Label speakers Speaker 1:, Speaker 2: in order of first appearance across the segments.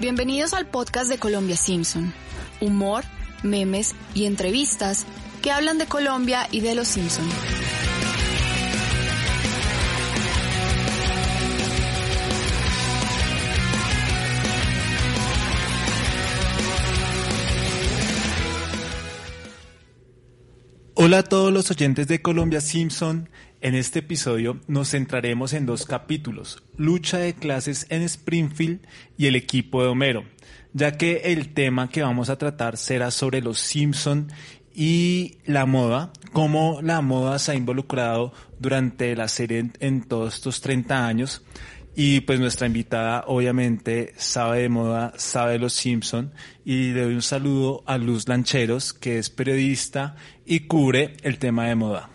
Speaker 1: Bienvenidos al podcast de Colombia Simpson. Humor, memes y entrevistas que hablan de Colombia y de los Simpson.
Speaker 2: Hola a todos los oyentes de Colombia Simpson. En este episodio nos centraremos en dos capítulos, lucha de clases en Springfield y el equipo de Homero, ya que el tema que vamos a tratar será sobre los Simpson y la moda, cómo la moda se ha involucrado durante la serie en, todos estos 30 años. Y pues nuestra invitada obviamente sabe de moda, sabe de los Simpson y le doy un saludo a Luz Lancheros, que es periodista y cubre el tema de moda.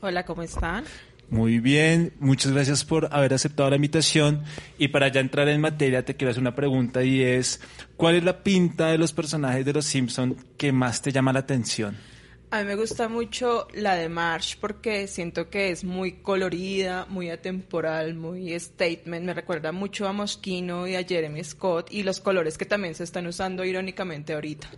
Speaker 3: Hola, ¿cómo están?
Speaker 2: Muy bien, muchas gracias por haber aceptado la invitación y para ya entrar en materia te quiero hacer una pregunta y es, ¿cuál es la pinta de los personajes de los Simpson que más te llama la atención?
Speaker 3: A mí me gusta mucho la de Marsh porque siento que es muy colorida, muy atemporal, muy statement. Me recuerda mucho a Moschino y a Jeremy Scott y los colores que también se están usando irónicamente ahorita.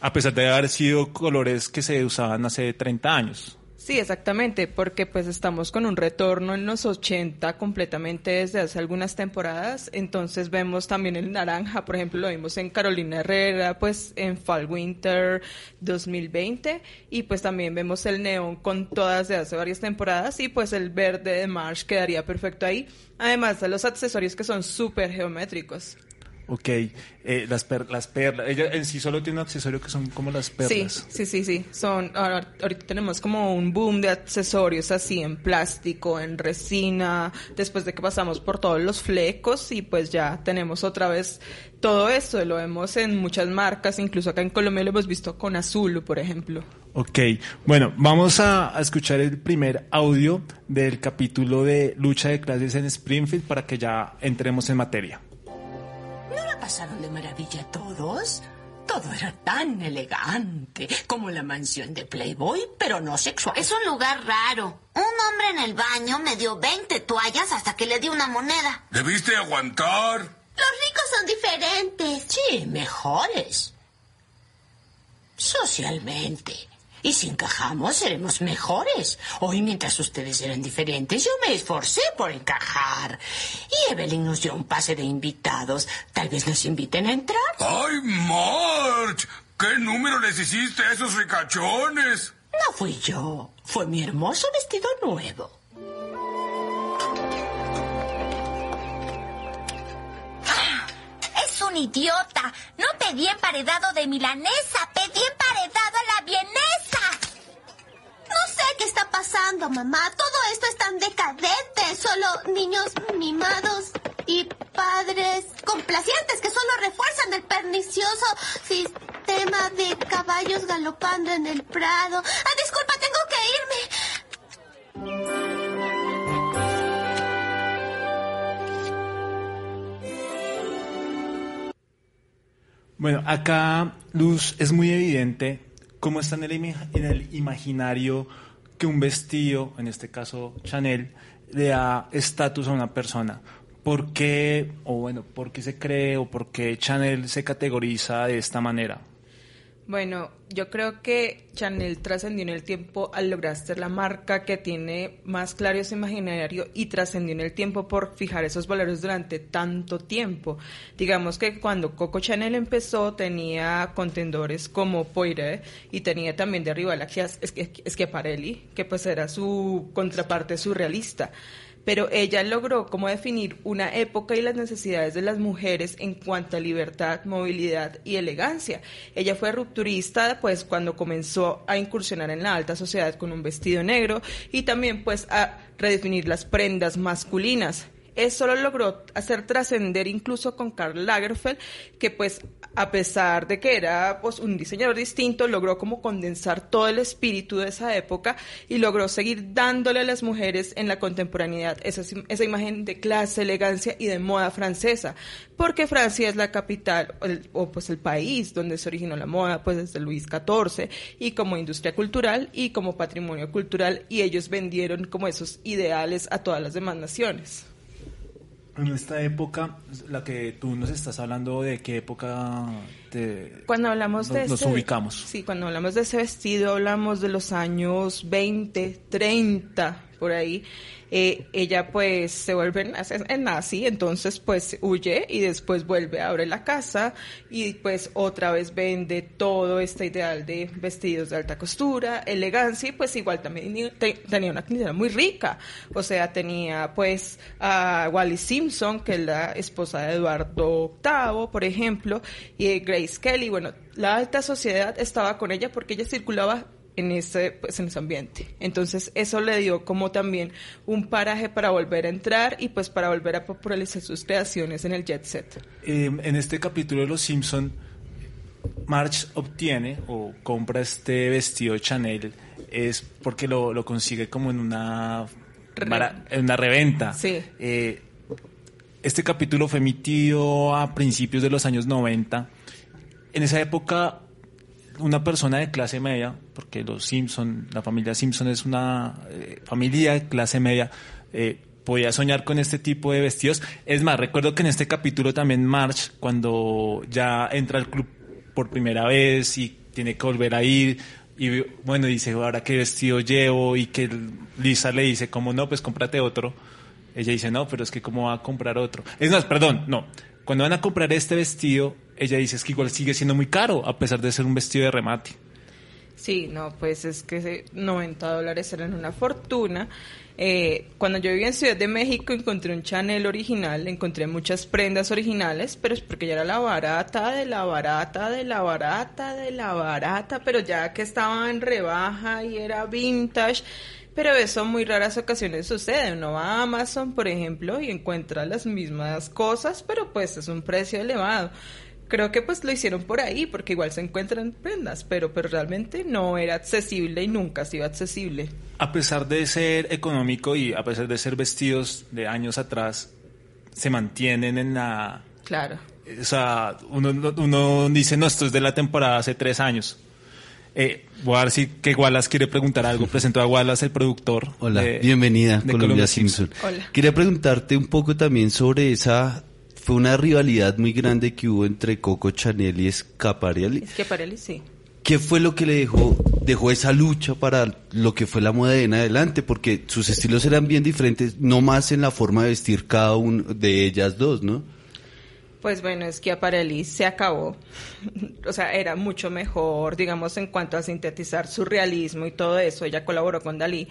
Speaker 2: A pesar de haber sido colores que se usaban hace 30 años.
Speaker 3: Sí, exactamente, porque pues estamos con un retorno en los 80 completamente desde hace algunas temporadas, entonces vemos también el naranja, por ejemplo, lo vimos en Carolina Herrera, pues en Fall Winter 2020 y pues también vemos el neón con todas de hace varias temporadas. Y pues el verde de Marsh quedaría perfecto ahí, además de los accesorios que son súper geométricos.
Speaker 2: Ok, eh, las, per las perlas. Ella en sí solo tiene un accesorio que son como las perlas.
Speaker 3: Sí, sí, sí, sí. Son, ahora, ahorita tenemos como un boom de accesorios así en plástico, en resina, después de que pasamos por todos los flecos y pues ya tenemos otra vez todo esto. Lo vemos en muchas marcas, incluso acá en Colombia lo hemos visto con Azul, por ejemplo.
Speaker 2: Ok, bueno, vamos a, a escuchar el primer audio del capítulo de lucha de clases en Springfield para que ya entremos en materia.
Speaker 4: ¿No la pasaron de maravilla todos? Todo era tan elegante como la mansión de Playboy, pero no sexual.
Speaker 5: Es un lugar raro. Un hombre en el baño me dio 20 toallas hasta que le di una moneda.
Speaker 6: Debiste aguantar.
Speaker 5: Los ricos son diferentes.
Speaker 4: Sí, mejores. Socialmente. Y si encajamos, seremos mejores. Hoy, mientras ustedes eran diferentes, yo me esforcé por encajar. Y Evelyn nos dio un pase de invitados. Tal vez nos inviten a entrar.
Speaker 6: ¡Ay, March! ¿Qué número les hiciste a esos ricachones?
Speaker 4: No fui yo. Fue mi hermoso vestido nuevo.
Speaker 5: Es un idiota. No pedí emparedado de milanesa, pedí emparedado a la vienesa. No sé qué está pasando, mamá. Todo esto es tan decadente. Solo niños mimados y padres complacientes que solo refuerzan el pernicioso sistema de caballos galopando en el prado. Ah, disculpa, tengo que irme.
Speaker 2: Bueno, acá, Luz, es muy evidente cómo está en el, imaginario que un vestido, en este caso Chanel, le da estatus a una persona. ¿Por qué, o bueno, por qué se cree o por qué Chanel se categoriza de esta manera?
Speaker 3: Bueno, yo creo que Chanel trascendió en el tiempo al lograr ser la marca que tiene más claro ese imaginario y trascendió en el tiempo por fijar esos valores durante tanto tiempo. Digamos que cuando Coco Chanel empezó tenía contendores como Poire y tenía también de rival a Schiaparelli, que pues era su contraparte surrealista pero ella logró como definir una época y las necesidades de las mujeres en cuanto a libertad, movilidad y elegancia. Ella fue rupturista pues cuando comenzó a incursionar en la alta sociedad con un vestido negro y también pues a redefinir las prendas masculinas. Eso lo logró hacer trascender incluso con Karl Lagerfeld, que pues a pesar de que era pues un diseñador distinto, logró como condensar todo el espíritu de esa época y logró seguir dándole a las mujeres en la contemporaneidad esa, esa imagen de clase, elegancia y de moda francesa, porque Francia es la capital o, el- o, pues el país donde se originó la moda pues desde Luis XIV y como industria cultural y como patrimonio cultural y ellos vendieron como esos ideales a todas las demás naciones.
Speaker 2: En esta época, la que tú nos estás hablando, ¿de qué época te,
Speaker 3: Cuando hablamos
Speaker 2: nos,
Speaker 3: de
Speaker 2: nos
Speaker 3: ese-
Speaker 2: ubicamos?
Speaker 3: Sí, cuando hablamos de ese vestido hablamos de los años 20, 30, por ahí. Eh, ella pues se vuelve en nazi, entonces pues huye y después vuelve, abre la casa y pues otra vez vende todo este ideal de vestidos de alta costura, elegancia y pues igual también te- tenía una clientela muy rica. O sea, tenía pues a Wally Simpson, que es la esposa de Eduardo VIII, por ejemplo, y Grace Kelly. Bueno, la alta sociedad estaba con ella porque ella circulaba en ese, pues, en ese ambiente. Entonces, eso le dio como también un paraje para volver a entrar y pues para volver a popularizar sus creaciones en el jet set.
Speaker 2: Eh, en este capítulo de Los Simpson, Marge obtiene o compra este vestido Chanel es porque lo, lo consigue como en una en una reventa.
Speaker 3: Sí.
Speaker 2: Eh, este capítulo fue emitido a principios de los años 90. En esa época, una persona de clase media, porque los Simpson, la familia Simpson es una eh, familia de clase media, eh, podía soñar con este tipo de vestidos. Es más, recuerdo que en este capítulo también March, cuando ya entra al club por primera vez y tiene que volver a ir, y bueno, dice, ahora qué vestido llevo, y que Lisa le dice, como no, pues cómprate otro. Ella dice, no, pero es que cómo va a comprar otro. Es más, perdón, no. Cuando van a comprar este vestido, ella dice, es que igual sigue siendo muy caro, a pesar de ser un vestido de remate.
Speaker 3: Sí, no, pues es que ese 90 dólares eran una fortuna. Eh, cuando yo vivía en Ciudad de México encontré un Chanel original, encontré muchas prendas originales, pero es porque ya era la barata, de la barata, de la barata, de la barata, pero ya que estaba en rebaja y era vintage. Pero eso muy raras ocasiones sucede. Uno va a Amazon, por ejemplo, y encuentra las mismas cosas, pero pues es un precio elevado. Creo que pues lo hicieron por ahí, porque igual se encuentran prendas, pero, pero realmente no era accesible y nunca ha sido accesible.
Speaker 2: A pesar de ser económico y a pesar de ser vestidos de años atrás, se mantienen en la...
Speaker 3: Claro.
Speaker 2: O sea, uno, uno dice, no, esto es de la temporada hace tres años. Eh, voy a ver si que Wallace quiere preguntar algo. Presento a Wallace, el productor.
Speaker 7: Hola,
Speaker 2: de-
Speaker 7: bienvenida,
Speaker 2: de
Speaker 7: Colombia, Simpson.
Speaker 3: Hola.
Speaker 7: Quería preguntarte un poco también sobre esa. Fue una rivalidad muy grande que hubo entre Coco Chanel y Schiaparelli.
Speaker 3: Él sí.
Speaker 7: ¿Qué fue lo que le dejó, dejó esa lucha para lo que fue la moda de en adelante? Porque sus estilos eran bien diferentes, no más en la forma de vestir cada uno de ellas dos, ¿no?
Speaker 3: Pues bueno, es que Aparelli se acabó. O sea, era mucho mejor, digamos, en cuanto a sintetizar su realismo y todo eso. Ella colaboró con Dalí.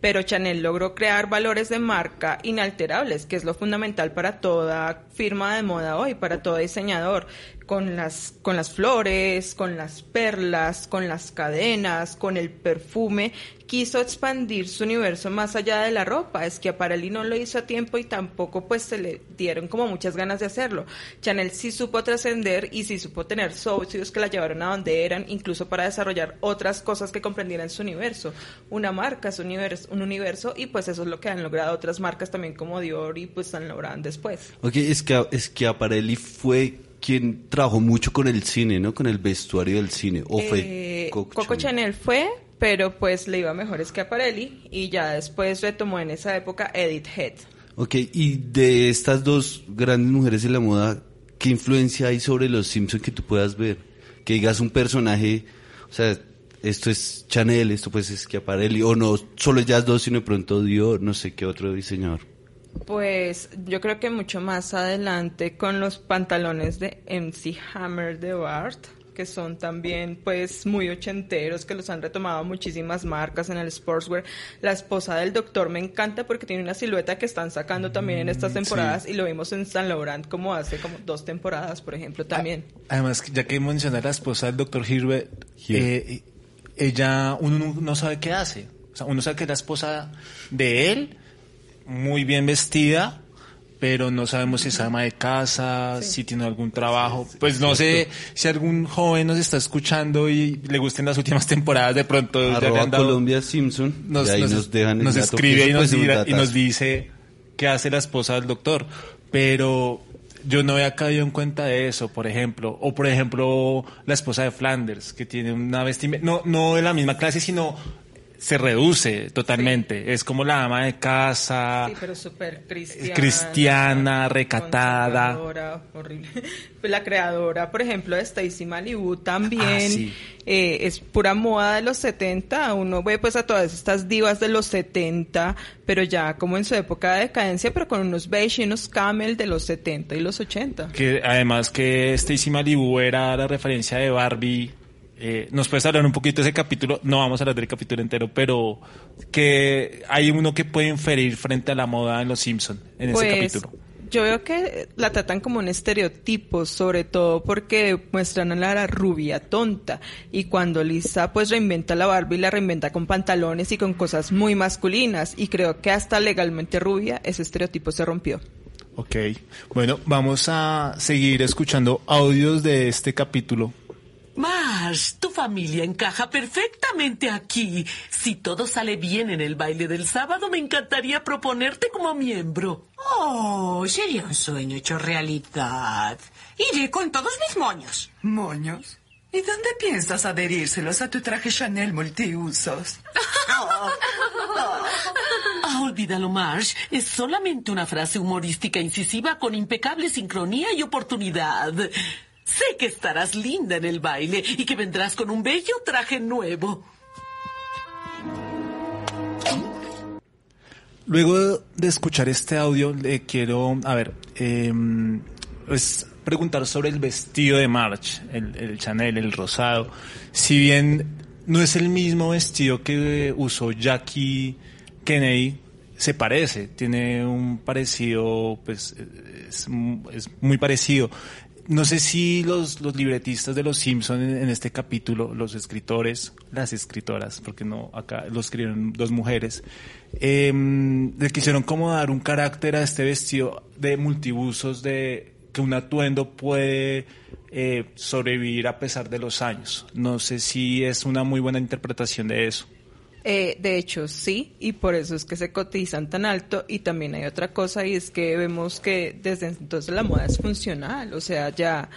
Speaker 3: Pero Chanel logró crear valores de marca inalterables, que es lo fundamental para toda firma de moda hoy, para todo diseñador. Con las, con las flores, con las perlas, con las cadenas, con el perfume. Quiso expandir su universo más allá de la ropa. Es que Aparelli no lo hizo a tiempo y tampoco pues se le dieron como muchas ganas de hacerlo. Chanel sí supo trascender y sí supo tener socios que la llevaron a donde eran, incluso para desarrollar otras cosas que comprendieran su universo. Una marca es un universo, un universo y pues eso es lo que han logrado otras marcas también como Dior y pues han logrado después.
Speaker 7: Ok, es que, es que Aparelli fue quien trabajó mucho con el cine, ¿no? Con el vestuario del cine. ¿O fue
Speaker 3: Eh,
Speaker 7: Coco,
Speaker 3: Coco Chanel fue, pero pues le iba mejor es que Aparelli y ya después retomó en esa época Edith Head.
Speaker 7: Ok, y de estas dos grandes mujeres de la moda, ¿qué influencia hay sobre los Simpsons que tú puedas ver? Que digas un personaje, o sea, esto es Chanel, esto pues es Schiaparelli, o no, solo ellas dos, sino de pronto Dior, no sé qué otro diseñador.
Speaker 3: Pues yo creo que mucho más adelante con los pantalones de MC Hammer de Bart, que son también pues muy ochenteros, que los han retomado muchísimas marcas en el sportswear. La esposa del doctor me encanta porque tiene una silueta que están sacando también en estas temporadas y lo vimos en Saint Laurent como hace como dos temporadas, por ejemplo, también.
Speaker 2: Además, ya que menciona a la esposa del doctor Hilbert, eh, ella, uno no- sabe qué hace. O sea, uno sabe que es la esposa de él, muy bien vestida, pero no sabemos si es ama de casa, si tiene algún trabajo. Pues no sé si algún joven nos está escuchando y le gusten las últimas temporadas, de pronto ya le
Speaker 7: Arroba
Speaker 2: han dado-
Speaker 7: Colombia Simpson,
Speaker 2: nos,
Speaker 7: y ahí
Speaker 2: nos-
Speaker 7: nos, dejan el
Speaker 2: nos
Speaker 7: dato,
Speaker 2: escribe y nos,
Speaker 7: pues,
Speaker 2: y nos dice qué hace la esposa del doctor. Pero yo no había caído en cuenta de eso, por ejemplo. O por ejemplo, la esposa de Flanders, que tiene una vestimenta, no, no de la misma clase, sino se reduce totalmente. Es como la ama de casa,
Speaker 3: Sí, pero súper cristiana.
Speaker 2: cristiana, recatada.
Speaker 3: horrible. Pues la creadora, por ejemplo, de Stacy Malibu también
Speaker 2: Ah, sí.
Speaker 3: eh, es pura moda de los 70. Uno ve pues a todas estas divas de los 70, pero ya como en su época de decadencia, pero con unos beige y unos camel de los 70 y los 80.
Speaker 2: Que además que Stacy Malibu era la referencia de Barbie. Eh, ¿Nos puedes hablar un poquito de ese capítulo? No vamos a hablar del capítulo entero, pero que hay uno que puede inferir frente a la moda en Los Simpson en ese
Speaker 3: Pues,
Speaker 2: capítulo.
Speaker 3: Yo veo que la tratan como un estereotipo, sobre todo porque muestran a la rubia tonta. Y cuando Lisa pues reinventa la Barbie, la reinventa con pantalones y con cosas muy masculinas. Y creo que hasta legalmente rubia, ese estereotipo se rompió.
Speaker 2: Ok, bueno, vamos a seguir escuchando audios de este capítulo.
Speaker 8: Marsh, tu familia encaja perfectamente aquí. Si todo sale bien en el baile del sábado, me encantaría proponerte como miembro.
Speaker 4: Oh, sería un sueño hecho realidad. Iré con todos mis moños.
Speaker 9: ¿Moños? ¿Y dónde piensas adherírselos a tu traje Chanel multiusos?
Speaker 8: Ah, olvídalo, Marsh. Es solamente una frase humorística incisiva con impecable sincronía y oportunidad. Sé que estarás linda en el baile y que vendrás con un bello traje nuevo.
Speaker 2: Luego de escuchar este audio, le quiero, a ver, eh, preguntar sobre el vestido de March, el, el Chanel, el rosado. Si bien no es el mismo vestido que usó Jackie Kennedy, se parece, tiene un parecido, pues es, es muy parecido. No sé si los, los libretistas de Los Simpson en, este capítulo, los escritores, las escritoras, porque no, acá lo escribieron dos mujeres, eh, le quisieron como dar un carácter a este vestido de multibusos, de que un atuendo puede eh, sobrevivir a pesar de los años. No sé si es una muy buena interpretación de eso.
Speaker 3: Eh, de hecho, sí, y por eso es que se cotizan tan alto. Y también hay otra cosa, y es que vemos que desde entonces la moda es funcional. O sea, ya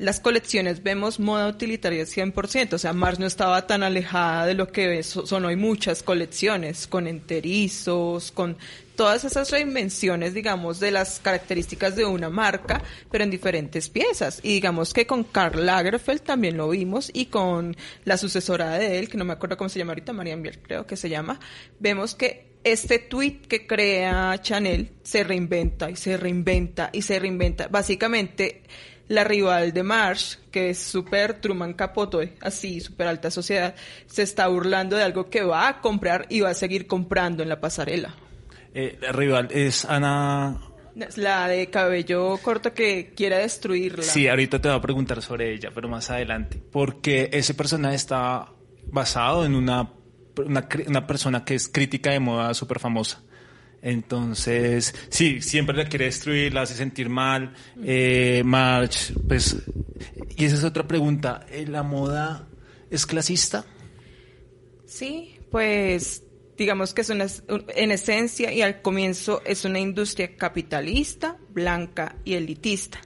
Speaker 3: las colecciones vemos moda utilitaria 100%. O sea, Mars no estaba tan alejada de lo que son hoy muchas colecciones, con enterizos, con todas esas reinvenciones, digamos, de las características de una marca, pero en diferentes piezas. Y digamos que con Karl Lagerfeld también lo vimos y con la sucesora de él, que no me acuerdo cómo se llama ahorita, Marian Biel creo que se llama, vemos que este tweet que crea Chanel se reinventa y se reinventa y se reinventa. Básicamente, la rival de Marsh, que es súper Truman Capote, así, súper alta sociedad, se está burlando de algo que va a comprar y va a seguir comprando en la pasarela.
Speaker 2: Eh, la rival es Ana.
Speaker 3: La de cabello corto que quiere destruirla.
Speaker 2: Sí, ahorita te voy a preguntar sobre ella, pero más adelante. Porque ese personaje está basado en una, una, una persona que es crítica de moda súper famosa. Entonces, sí, siempre la quiere destruir, la hace sentir mal. Eh, March, pues. Y esa es otra pregunta. ¿eh, ¿La moda es clasista?
Speaker 3: Sí, pues digamos que es una, en esencia y al comienzo es una industria capitalista, blanca y elitista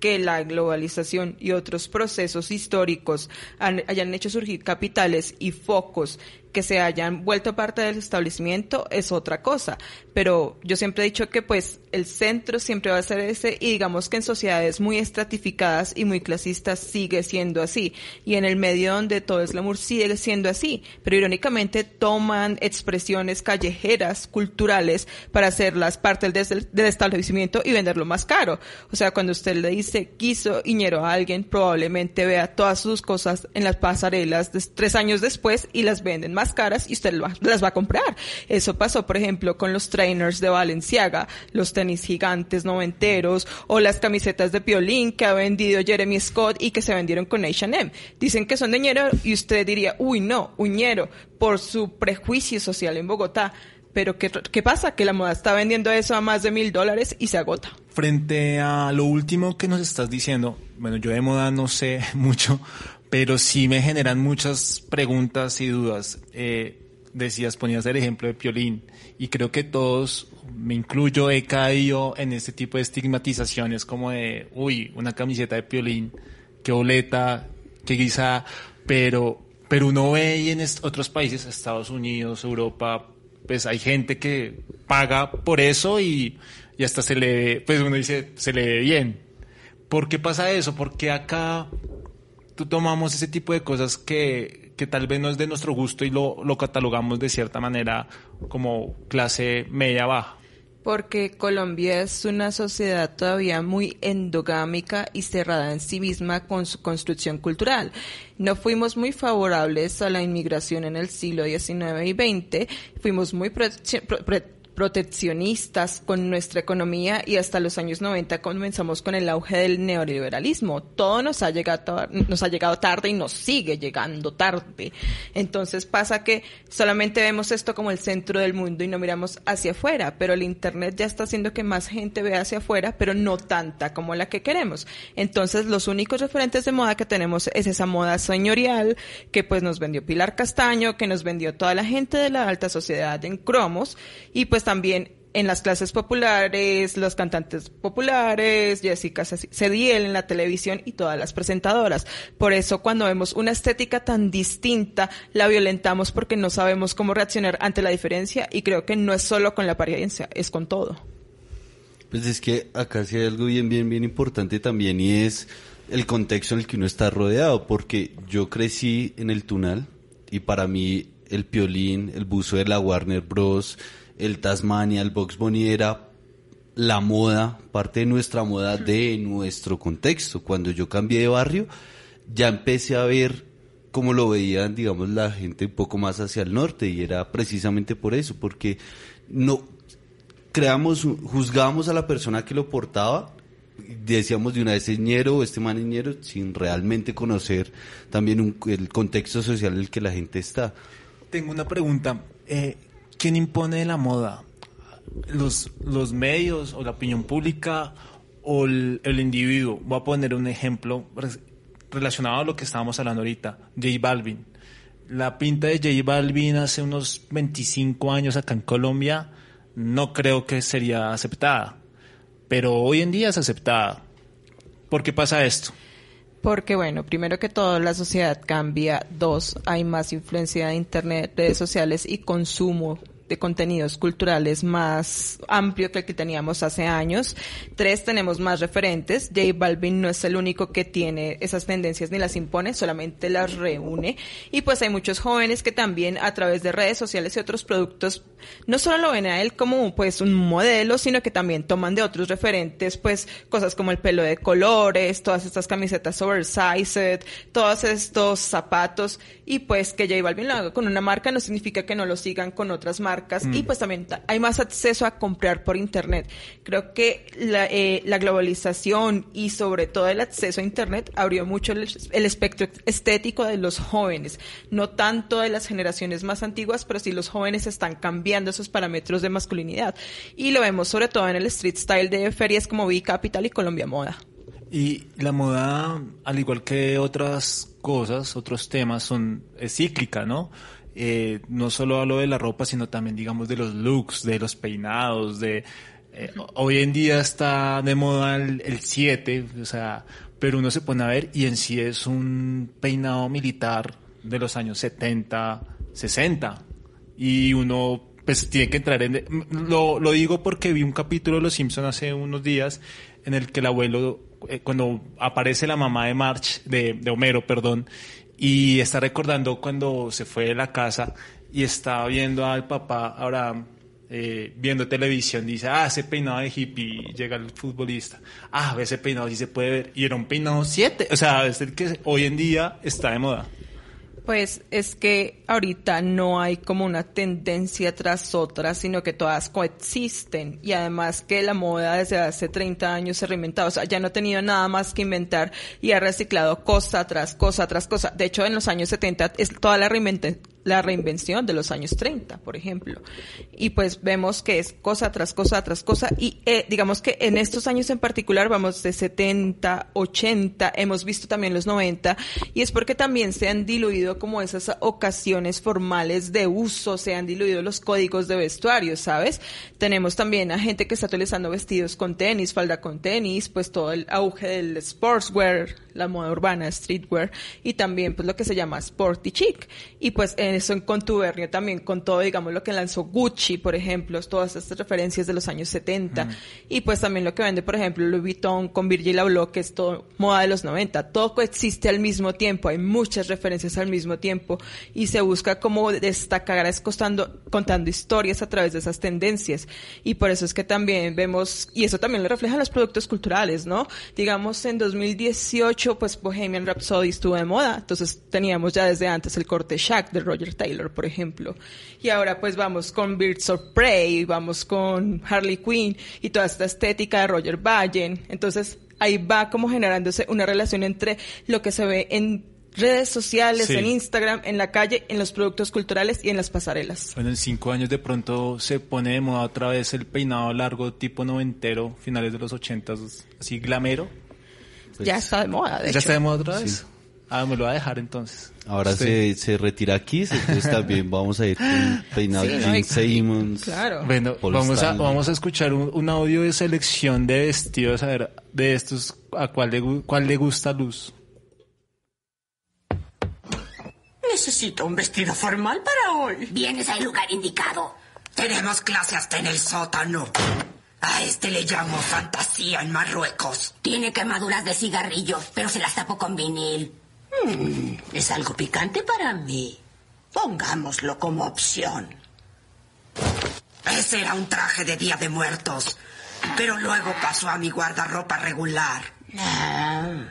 Speaker 3: que la globalización y otros procesos históricos hayan hecho surgir capitales y focos que se hayan vuelto parte del establecimiento es otra cosa. Pero yo siempre he dicho que pues el centro siempre va a ser ese y digamos que en sociedades muy estratificadas y muy clasistas sigue siendo así. Y en el medio donde todo es glamour sigue siendo así. Pero irónicamente toman expresiones callejeras, culturales, para hacerlas parte del, del establecimiento y venderlo más caro. O sea, cuando usted le dice quiso Iñero a alguien, probablemente vea todas sus cosas en las pasarelas de, tres años después y las venden más caras y usted las va a comprar. Eso pasó, por ejemplo, con los trainers de Valenciaga, los tenis gigantes noventeros o las camisetas de piolín que ha vendido Jeremy Scott y que se vendieron con H&M. Dicen que son de ñero y usted diría, uy, no, uñero, por su prejuicio social en Bogotá. Pero ¿qué, ¿qué pasa? Que la moda está vendiendo eso a más de mil dólares y se agota.
Speaker 2: Frente a lo último que nos estás diciendo, bueno, yo de moda no sé mucho, pero sí me generan muchas preguntas y dudas. Eh, decías, ponías el ejemplo de Piolín, y creo que todos, me incluyo, he caído en este tipo de estigmatizaciones como de, uy, una camiseta de Piolín, qué boleta, qué guisa, pero pero uno ve y en otros países, Estados Unidos, Europa, pues hay gente que paga por eso y, y hasta se le pues uno dice, se le ve bien. ¿Por qué pasa eso? Porque acá tomamos ese tipo de cosas que, que tal vez no es de nuestro gusto y lo, lo catalogamos de cierta manera como clase media baja.
Speaker 3: Porque Colombia es una sociedad todavía muy endogámica y cerrada en sí misma con su construcción cultural. No fuimos muy favorables a la inmigración en el siglo XIX y XX, fuimos muy proteccionistas con nuestra economía y hasta los años 90 comenzamos con el auge del neoliberalismo. Todo nos ha llegado, nos ha llegado tarde y nos sigue llegando tarde. Entonces pasa que solamente vemos esto como el centro del mundo y no miramos hacia afuera, pero el internet ya está haciendo que más gente vea hacia afuera, pero no tanta como la que queremos. Entonces los únicos referentes de moda que tenemos es esa moda señorial que pues nos vendió Pilar Castaño, que nos vendió toda la gente de la alta sociedad en cromos y pues también en las clases populares, los cantantes populares, Jessica Cediel en la televisión y todas las presentadoras. Por eso cuando vemos una estética tan distinta, la violentamos porque no sabemos cómo reaccionar ante la diferencia y creo que no es solo con la apariencia, es con todo.
Speaker 7: Pues es que acá sí hay algo bien, bien, bien importante también y es el contexto en el que uno está rodeado, porque yo crecí en el Tunal y para mí el Piolín, el buzo de la Warner Bros., el Tasmania, el Box Bunny era la moda, parte de nuestra moda de nuestro contexto. Cuando yo cambié de barrio, ya empecé a ver cómo lo veían, digamos, la gente un poco más hacia el norte y era precisamente por eso, porque no creamos, juzgábamos a la persona que lo portaba, decíamos de una vez ñero o este man es ñero, sin realmente conocer también un- el contexto social en el que la gente está.
Speaker 2: Tengo una pregunta. Eh, ¿Quién impone la moda? ¿Los, ¿Los medios o la opinión pública o el, el individuo? Voy a poner un ejemplo relacionado a lo que estábamos hablando ahorita. J Balvin. La pinta de J Balvin hace unos 25 años acá en Colombia no creo que sería aceptada. Pero hoy en día es aceptada. ¿Por qué pasa esto?
Speaker 3: Porque bueno, primero que todo la sociedad cambia, dos, hay más influencia de internet, redes sociales y consumo de contenidos culturales más amplio que el que teníamos hace años. Tres, tenemos más referentes. J Balvin no es el único que tiene esas tendencias ni las impone, solamente las reúne. Y pues hay muchos jóvenes que también a través de redes sociales y otros productos no solo lo ven a él como pues un modelo, sino que también toman de otros referentes pues cosas como el pelo de colores, todas estas camisetas oversized, todos estos zapatos y pues que J Balvin lo haga con una marca no significa que no lo sigan con otras marcas y pues también ta- hay más acceso a comprar por internet. Creo que la, eh, la globalización y sobre todo el acceso a internet abrió mucho el, el espectro estético de los jóvenes, no tanto de las generaciones más antiguas, pero sí los jóvenes están cambiando esos parámetros de masculinidad y lo vemos sobre todo en el street style de ferias como B Capital y Colombia Moda.
Speaker 2: Y la moda, al igual que otras cosas, otros temas, son es cíclica, ¿no? Eh, no solo hablo de la ropa, sino también, digamos, de los looks, de los peinados, de... eh, hoy en día está de moda el 7, o sea, pero uno se pone a ver y en sí es un peinado militar de los años 70, 60. Y uno pues tiene que entrar en... Lo, lo digo porque vi un capítulo de Los Simpson hace unos días en el que el abuelo, eh, cuando aparece la mamá de March, de, de Homero, perdón, y está recordando cuando se fue de la casa y está viendo al papá Abraham eh, viendo televisión, dice, ah, ese peinado de hippie, llega el futbolista, ah, ese peinado sí se puede ver, y era un peinado 7, o sea, es el que hoy en día está de moda.
Speaker 3: Pues es que ahorita no hay como una tendencia tras otra, sino que todas coexisten y además que la moda desde hace 30 años se ha reinventado, o sea, ya no ha tenido nada más que inventar y ha reciclado cosa tras cosa tras cosa. De hecho, en los años 70 es toda la la reinvención de los años 30, por ejemplo. Y pues vemos que es cosa tras cosa tras cosa y eh, digamos que en estos años en particular vamos de 70, 80, hemos visto también los 90 y es porque también se han diluido como esas ocasiones formales de uso, se han diluido los códigos de vestuario, ¿sabes? Tenemos también a gente que está utilizando vestidos con tenis, falda con tenis, pues todo el auge del sportswear, la moda urbana, streetwear y también pues lo que se llama sporty chic. Y pues eso en contubernio también con todo, digamos, lo que lanzó Gucci, por ejemplo, todas estas referencias de los años 70. Y pues también lo que vende, por ejemplo, Louis Vuitton con Virgil Abloh, que es todo moda de los 90. Todo coexiste al mismo tiempo, hay muchas referencias al mismo tiempo y se busca como destacar es costando, contando historias a través de esas tendencias. Y por eso es que también vemos, y eso también lo reflejan los productos culturales, ¿no? Digamos, en 2018, pues Bohemian Rhapsody estuvo de moda, entonces teníamos ya desde antes el corte Shack de Roger Taylor, por ejemplo. Y ahora pues vamos con Birds of Prey, vamos con Harley Quinn y toda esta estética de Roger Ballen. Entonces ahí va como generándose una relación entre lo que se ve en redes sociales,
Speaker 2: Sí.
Speaker 3: en Instagram, en la calle, en los productos culturales y en las pasarelas.
Speaker 2: Bueno, en cinco años de pronto se pone de moda otra vez el peinado largo tipo noventero, finales de los ochentas, así glamero.
Speaker 3: ya está de moda, de
Speaker 2: ¿Ya
Speaker 3: hecho.
Speaker 2: está de moda otra vez?
Speaker 7: Sí.
Speaker 2: Ah, me lo va a dejar entonces.
Speaker 7: Ahora se, se retira aquí, entonces también vamos a ir con peinado
Speaker 3: Sí,
Speaker 7: Simmons.
Speaker 3: Claro.
Speaker 2: Bueno,
Speaker 7: Paul
Speaker 2: vamos a, vamos a escuchar un, un audio de selección de vestidos, a ver, de estos, a cuál le, cuál le gusta a Luz.
Speaker 4: Necesito un vestido formal para hoy.
Speaker 5: Vienes al lugar indicado.
Speaker 4: Tenemos clase hasta en el sótano. A este le llamo fantasía en Marruecos.
Speaker 5: Tiene quemaduras de cigarrillo, pero se las tapo con vinil.
Speaker 4: Mm, es algo picante para mí. Pongámoslo como opción. Ese era un traje de Día de Muertos, pero luego pasó a mi guardarropa regular. Ah,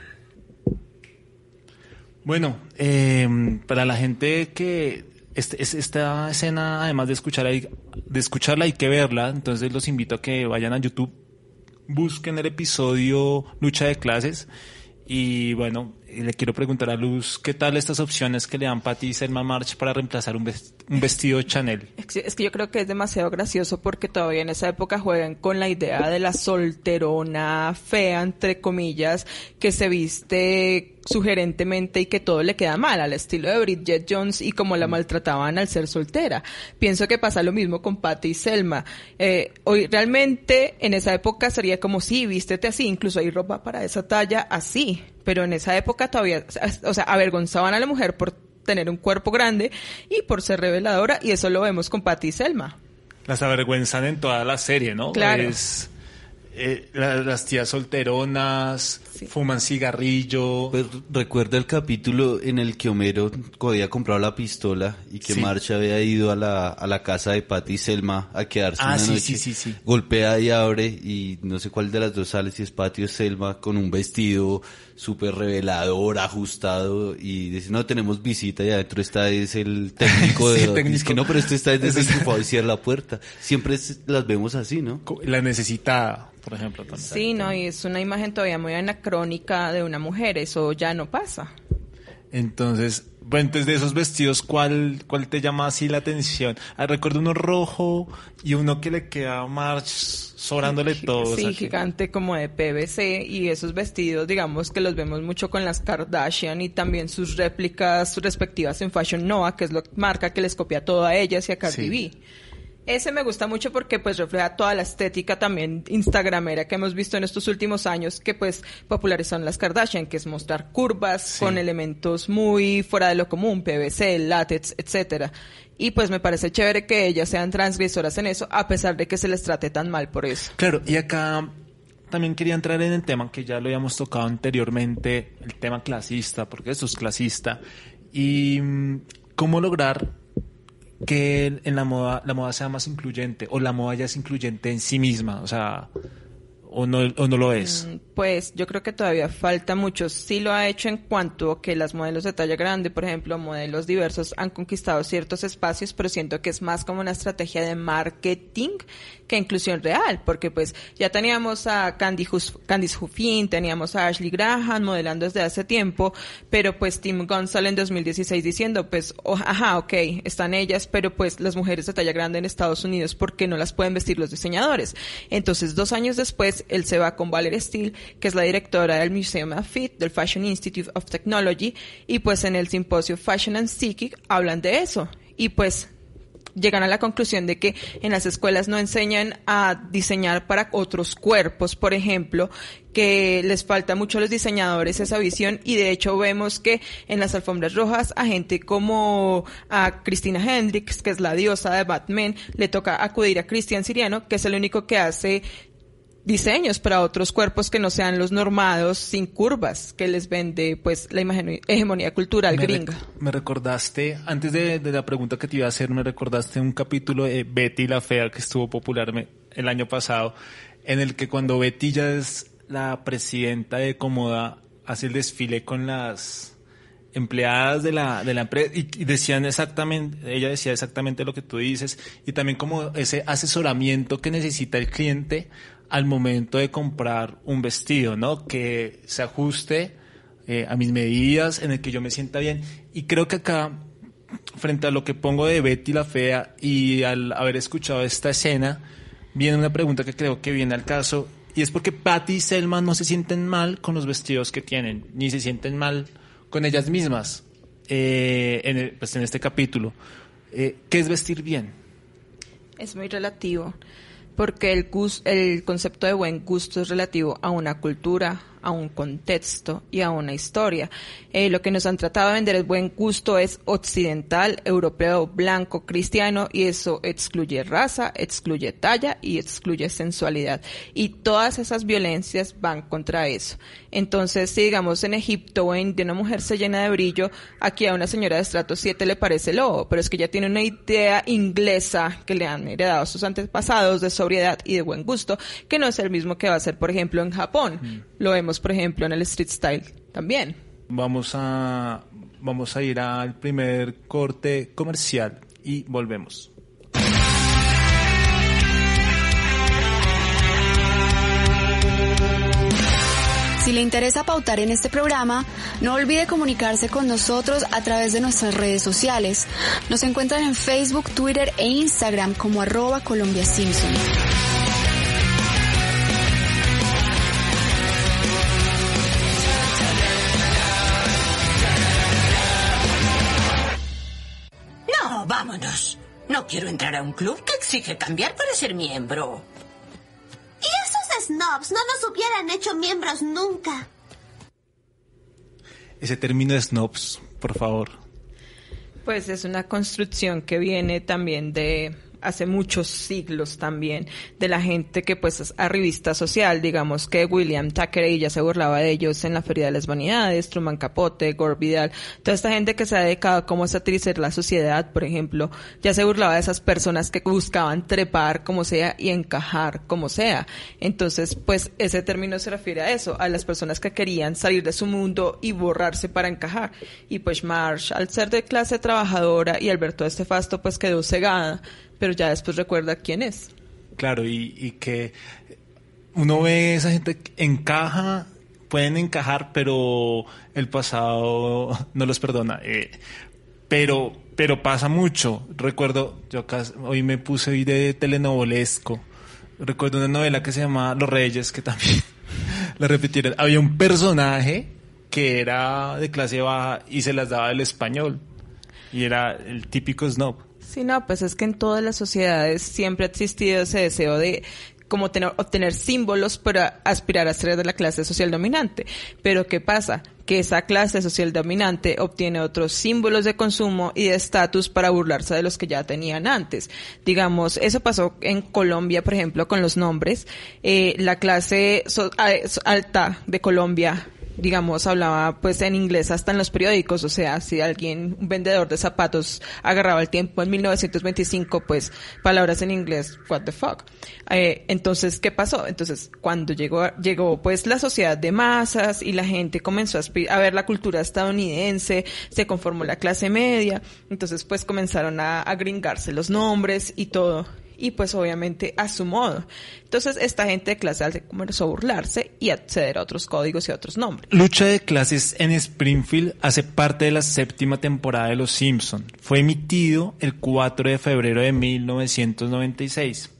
Speaker 2: Bueno, eh, para la gente que este- es- esta escena, además de escucharla, hay- de escucharla hay que verla, entonces los invito a que vayan a YouTube, busquen el episodio Lucha de Clases y bueno, le quiero preguntar a Luz, ¿qué tal estas opciones que le dan Patty y Selma March para reemplazar un, ves- un vestido Chanel?
Speaker 3: Es que- yo creo que es demasiado gracioso porque todavía en esa época juegan con la idea de la solterona fea, entre comillas, que se viste sugerentemente y que todo le queda mal, al estilo de Bridget Jones y como la maltrataban al ser soltera. Pienso que pasa lo mismo con Patty y Selma. Eh, hoy realmente en esa época sería como sí, vístete así, incluso hay ropa para esa talla así, pero en esa época todavía, o sea, avergonzaban a la mujer por tener un cuerpo grande y por ser reveladora y eso lo vemos con Patty y Selma.
Speaker 2: Las avergüenzan en toda la serie, ¿no?
Speaker 3: Claro.
Speaker 2: Es, eh, la- las tías solteronas,
Speaker 3: Sí.
Speaker 2: fuman cigarrillo.
Speaker 7: Pues recuerda el capítulo en el que Homero había comprado la pistola y que
Speaker 2: Sí.
Speaker 7: Marcha había ido a la, a la casa de Patty y Selma a quedarse
Speaker 2: Ah,
Speaker 7: una
Speaker 2: sí,
Speaker 7: noche.
Speaker 2: sí, sí, sí.
Speaker 7: Golpea y abre y no sé cuál de las dos sale, si es Patty o Selma, con un vestido súper revelador, ajustado y dice, no, tenemos visita y adentro está es el técnico
Speaker 2: Sí,
Speaker 7: de...
Speaker 2: el técnico.
Speaker 7: Es que no, pero este está desenchufado y cierra la puerta. Siempre es- las vemos así, ¿no?
Speaker 2: La necesitada, por ejemplo. también.
Speaker 3: Sí, no, y es una imagen todavía muy anacrónica de una mujer, eso ya no pasa.
Speaker 2: Entonces, bueno, entonces de esos vestidos, ¿cuál, cuál te llama así la atención? Ah, recuerdo uno rojo y uno que le queda March sobrándole todo.
Speaker 3: Sí, gigante como de PVC y esos vestidos, digamos que los vemos mucho con las Kardashian y también sus réplicas respectivas en Fashion Nova, que es la marca que les copia todo a ellas y a Cardi
Speaker 2: Sí.
Speaker 3: B. Ese me gusta mucho porque pues refleja toda la estética también instagramera que hemos visto en estos últimos años que pues popularizaron las Kardashian, que es mostrar curvas
Speaker 2: Sí.
Speaker 3: con elementos muy fuera de lo común, PVC, látex, etcétera. Y pues me parece chévere que ellas sean transgresoras en eso, a pesar de que se les trate tan mal por eso.
Speaker 2: Claro, y acá también quería entrar en el tema que ya lo habíamos tocado anteriormente, el tema clasista, porque esto es clasista, y mm, cómo lograr que en la moda la moda sea más incluyente o la moda ya es incluyente en sí misma, o sea, o no, o no lo es.
Speaker 3: Mm, Pues yo creo que todavía falta mucho. Sí lo ha hecho en cuanto a que las modelos de talla grande, por ejemplo, modelos diversos han conquistado ciertos espacios, pero siento que es más como una estrategia de marketing que inclusión real, porque pues ya teníamos a Candy Hus- Candice Huffin, teníamos a Ashley Graham modelando desde hace tiempo, pero pues Tim Gunn sale en 2016 diciendo pues, oh, ajá, ok, están ellas, pero pues las mujeres de talla grande en Estados Unidos, ¿por qué no las pueden vestir los diseñadores? Entonces, dos años después, él se va con Valerie Steele, que es la directora del Museum of Fit, del Fashion Institute of Technology, y pues en el simposio Fashion and Psychic hablan de eso. Y pues llegan a la conclusión de que en las escuelas no enseñan a diseñar para otros cuerpos, por ejemplo, que les falta mucho a los diseñadores esa visión y de hecho vemos que en las alfombras rojas a gente como a Christina Hendricks, que es la diosa de Batman, le toca acudir a Christian Siriano, que es el único que hace diseños para otros cuerpos que no sean los normados sin curvas que les vende pues la hegemonía cultural
Speaker 2: Me,
Speaker 3: gringa.
Speaker 2: rec- me recordaste, antes de, de la pregunta que te iba a hacer, me recordaste un capítulo de Betty la Fea que estuvo popular me- el año pasado, en el que cuando Betty ya es la presidenta de Comoda, hace el desfile con las empleadas de la, de la empresa y, y decían exactamente, ella decía exactamente lo que tú dices y también como ese asesoramiento que necesita el cliente al momento de comprar un vestido, ¿no? Que se ajuste eh, a mis medidas, en el que yo me sienta bien. Y creo que acá, frente a lo que pongo de Betty la Fea y al haber escuchado esta escena, viene una pregunta que creo que viene al caso, y es porque Patty y Selma no se sienten mal con los vestidos que tienen, ni se sienten mal con ellas mismas eh, en, el- pues en este capítulo. Eh, ¿Qué es vestir bien?
Speaker 3: Es muy relativo, porque el, el concepto de buen gusto es relativo a una cultura, a un contexto y a una historia. Eh, lo que nos han tratado de vender el buen gusto es occidental, europeo, blanco, cristiano, y eso excluye raza, excluye talla y excluye sensualidad. Y todas esas violencias van contra eso. Entonces, si digamos en Egipto o en de una mujer se llena de brillo, aquí a una señora de estrato 7 le parece lobo, pero es que ella tiene una idea inglesa que le han heredado sus antepasados de sobriedad y de buen gusto, que no es el mismo que va a ser, por ejemplo, en Japón. Lo vemos, por ejemplo, en el street style también.
Speaker 2: Vamos a, vamos a ir al primer corte comercial y volvemos.
Speaker 1: Si le interesa pautar en este programa, no olvide comunicarse con nosotros a través de nuestras redes sociales. Nos encuentran en Facebook, Twitter e Instagram como arroba Colombia Simpson.
Speaker 4: No, vámonos. No quiero entrar a un club que exige cambiar para ser miembro.
Speaker 5: Y esos snobs no nos hubieran hecho miembros nunca.
Speaker 2: Ese término de snobs, por favor.
Speaker 3: Pues es una construcción que viene también de hace muchos siglos también, de la gente que pues es arribista social, digamos que William Thackeray ya se burlaba de ellos en la Feria de las Vanidades, Truman Capote, Gore Vidal, toda esta gente que se ha dedicado como a satirizar la sociedad, por ejemplo, ya se burlaba de esas personas que buscaban trepar como sea y encajar como sea. Entonces, pues ese término se refiere a eso, a las personas que querían salir de su mundo y borrarse para encajar. Y pues Marsh, al ser de clase trabajadora y Alberto Estefasto, pues quedó cegada, pero ya después recuerda quién es.
Speaker 2: Claro, y, que uno ve esa gente que encaja, pueden encajar, pero el pasado no los perdona. Eh, pero, pero pasa mucho. Recuerdo, yo acá hoy me puse hoy de telenovelesco. Recuerdo una novela que se llamaba Los Reyes, que también la repitieron. Había un personaje que era de clase baja y se las daba el español. Y era el típico snob.
Speaker 3: Sí, no, pues es que en todas las sociedades siempre ha existido ese deseo de como tener, obtener símbolos para aspirar a ser de la clase social dominante. Pero ¿qué pasa? Que esa clase social dominante obtiene otros símbolos de consumo y de estatus para burlarse de los que ya tenían antes. Digamos, eso pasó en Colombia, por ejemplo, con los nombres. Eh, la clase so- alta de Colombia digamos, hablaba pues en inglés hasta en los periódicos, o sea, si alguien, un vendedor de zapatos agarraba el tiempo en 1925, pues palabras en inglés, what the fuck. Eh, entonces, ¿qué pasó? Entonces, cuando llegó, llegó pues la sociedad de masas y la gente comenzó a, ver la cultura estadounidense, se conformó la clase media, entonces pues comenzaron a gringarse los nombres y todo. Y pues obviamente a su modo. Entonces esta gente de clase alta comenzó a burlarse y acceder a otros códigos y a otros nombres.
Speaker 2: Lucha de clases en Springfield hace parte de la séptima temporada de Los Simpson. Fue emitido el 4 de febrero de 1996.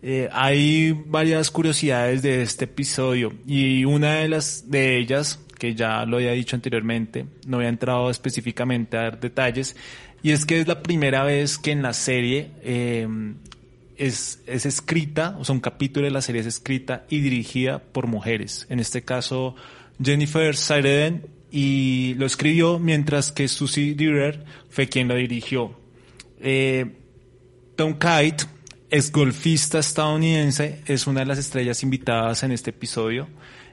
Speaker 2: Eh, hay varias curiosidades de este episodio y una de las de ellas, que ya lo había dicho anteriormente, no había entrado específicamente a dar detalles, y es que es la primera vez que en la serie eh, es, es escrita, o sea, un capítulo de la serie es escrita y dirigida por mujeres. En este caso, Jennifer Saireden y lo escribió mientras que Susie Durer fue quien lo dirigió. Eh, Tom Kite, ex golfista estadounidense, es una de las estrellas invitadas en este episodio.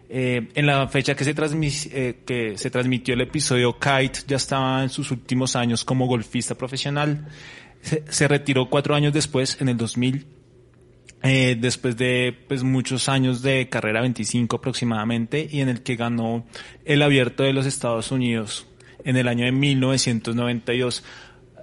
Speaker 2: Eh, en la fecha que se, eh, que se transmitió el episodio, Kite ya estaba en sus últimos años como golfista profesional. Se, retiró cuatro años después, en el 2000, eh, después de pues, muchos años de carrera, 25 aproximadamente, y en el que ganó el abierto de los Estados Unidos en el año de 1992.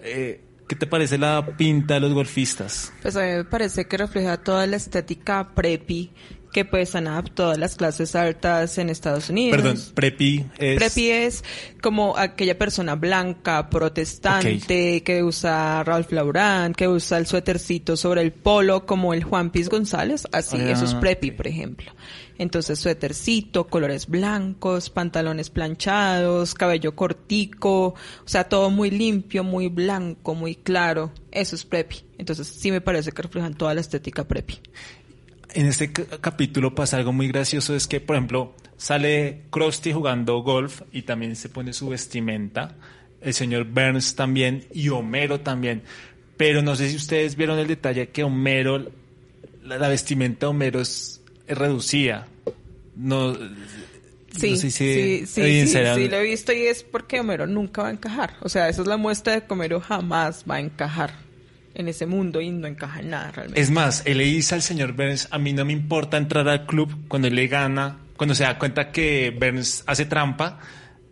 Speaker 2: Eh, ¿Qué te parece la pinta de los golfistas?
Speaker 3: Pues a mí me parece que refleja toda la estética preppy que pues han adaptado a las clases altas en Estados Unidos.
Speaker 2: Perdón, preppy es...
Speaker 3: Preppy es como aquella persona blanca, protestante, que usa Ralph Lauren, que usa el suétercito sobre el polo, como el Juan Piz González, así,
Speaker 2: Ah,
Speaker 3: eso es preppy, por ejemplo. Entonces, suétercito, colores blancos, pantalones planchados, cabello cortico, o sea, todo muy limpio, muy blanco, muy claro. Eso es preppy. Entonces, sí me parece que reflejan toda la estética preppy.
Speaker 2: En este ca- capítulo pasa algo muy gracioso, es que, por ejemplo, sale Krusty jugando golf y también se pone su vestimenta, el señor Burns también y Homero también. Pero no sé si ustedes vieron el detalle que Homero, la, la vestimenta de Homero es, es reducida. No,
Speaker 3: Sí,
Speaker 2: no sé si
Speaker 3: sí, sí, sí, sí, lo he visto y es porque Homero nunca va a encajar. O sea, esa es la muestra de que Homero jamás va a encajar en ese mundo y no encaja en nada realmente.
Speaker 2: Es más, él le dice al señor Burns, a mí no me importa entrar al club cuando él le gana, cuando se da cuenta que Burns hace trampa,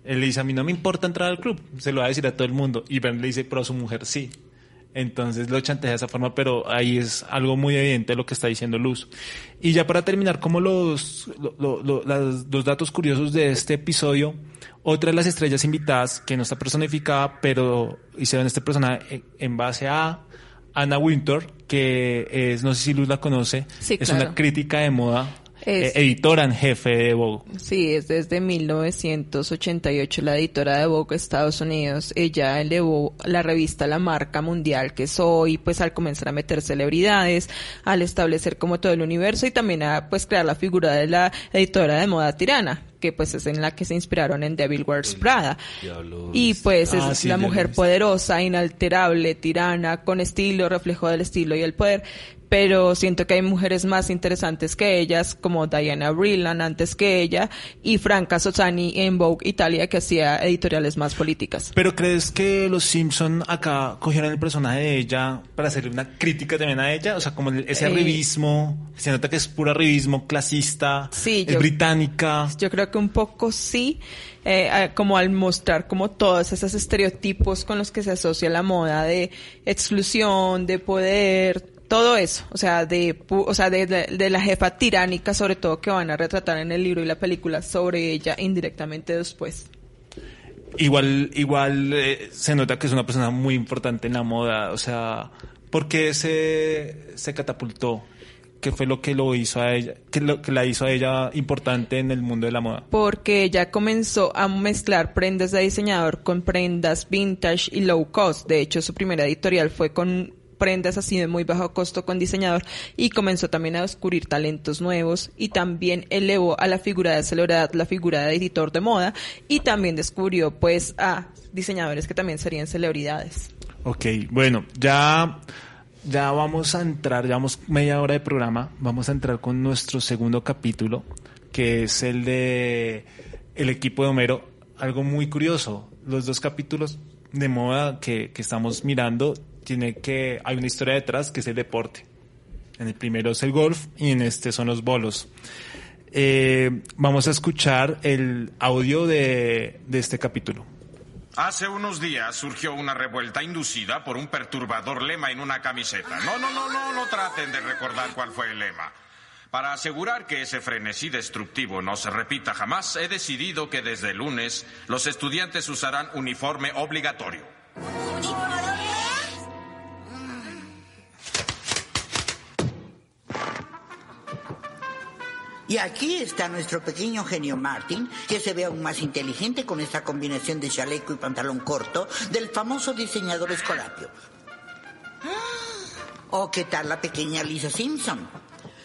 Speaker 2: él le dice, a mí no me importa entrar al club, se lo va a decir a todo el mundo. Y Burns le dice, pero a su mujer sí. Entonces lo chantajea de esa forma, pero ahí es algo muy evidente lo que está diciendo Luz. Y ya para terminar, como los, los datos curiosos de este episodio, otra de las estrellas invitadas, que no está personificada, pero hicieron este personaje en base a Anna Winter, que es, no sé si Luz la conoce,
Speaker 3: Sí,
Speaker 2: es
Speaker 3: claro.
Speaker 2: una crítica de moda, eh, editora en jefe de Vogue.
Speaker 3: Sí, es desde 1988 la editora de Vogue Estados Unidos. Ella elevó la revista a la marca mundial que es hoy, pues al comenzar a meter celebridades, al establecer como todo el universo y también a pues crear la figura de la editora de moda tirana que pues es en la que se inspiraron en Devil Wears Prada. Y pues es
Speaker 2: Ah, sí,
Speaker 3: la mujer poderosa, inalterable, tirana, con estilo, reflejo del estilo y el poder. Pero siento que hay mujeres más interesantes que ellas, como Diana Brillan antes que ella, y Franca Sozzani en Vogue Italia, que hacía editoriales más políticas.
Speaker 2: Pero ¿crees que los Simpson acá cogieron el personaje de ella para hacerle una crítica también a ella? O sea, como ese
Speaker 3: Eh,
Speaker 2: arribismo, se nota que es puro arribismo clasista,
Speaker 3: Sí,
Speaker 2: es
Speaker 3: yo-
Speaker 2: británica.
Speaker 3: Yo creo que un poco sí, eh, eh, como al mostrar como todos esos estereotipos con los que se asocia la moda de exclusión, de poder, todo eso, o sea, de, o sea, de, de- de la jefa tiránica, sobre todo que van a retratar en el libro y la película sobre ella indirectamente después.
Speaker 2: Igual, igual eh, se nota que es una persona muy importante en la moda. O sea, ¿por qué se, se catapultó? ¿Qué fue lo que lo hizo a ella, que lo que la hizo a ella importante en el mundo de la moda?
Speaker 3: porque ella comenzó a mezclar prendas de diseñador con prendas vintage y low cost. De hecho, su primera editorial fue con prendas así de muy bajo costo con diseñador y comenzó también a descubrir talentos nuevos y también elevó a la figura de celebridad la figura de editor de moda y también descubrió pues a diseñadores que también serían celebridades.
Speaker 2: Ok, bueno, ya, ya vamos a entrar, llevamos media hora de programa, vamos a entrar con nuestro segundo capítulo, que es el de el equipo de Homero. Algo muy curioso, los dos capítulos de moda que, que estamos mirando, tiene que, hay una historia detrás que es el deporte. En el primero es el golf y en este son los bolos. Eh, vamos a escuchar el audio de, de este capítulo.
Speaker 10: Hace unos días surgió una revuelta inducida por un perturbador lema en una camiseta. No, no, no, no, no traten de recordar cuál fue el lema. Para asegurar que ese frenesí destructivo no se repita jamás, he decidido que desde el lunes los estudiantes usarán uniforme obligatorio.
Speaker 11: Y aquí está nuestro pequeño genio Martin, que se ve aún más inteligente con esta combinación de chaleco y pantalón corto del famoso diseñador Escolapio. ¿O qué tal la pequeña Lisa Simpson?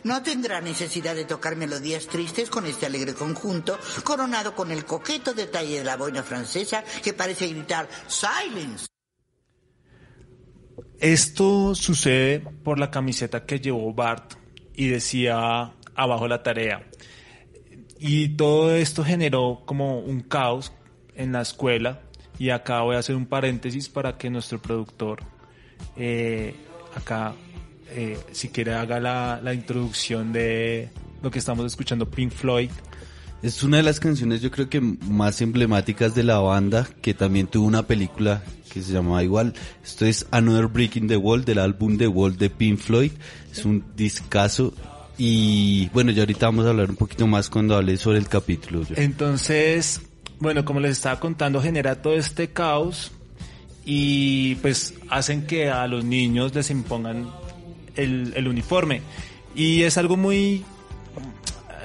Speaker 11: No tendrá necesidad de tocar melodías tristes con este alegre conjunto, coronado con el coqueto detalle de la boina francesa que parece gritar Silence.
Speaker 2: Esto sucede por la camiseta que llevó Bart y decía abajo la tarea. Y todo esto generó como un caos en la escuela y acá voy a hacer un paréntesis para que nuestro productor eh, acá eh, si quiere haga la, la introducción de lo que estamos escuchando Pink Floyd
Speaker 7: es una de las canciones yo creo que más emblemáticas de la banda, que también tuvo una película que se llamaba igual. Esto es Another Break in the Wall del álbum The Wall de Pink Floyd. Es un discazo y bueno, ya ahorita vamos a hablar un poquito más cuando hable sobre el capítulo.
Speaker 2: Entonces, bueno, como les estaba contando, genera todo este caos y pues hacen que a los niños les impongan el, el uniforme. Y es algo muy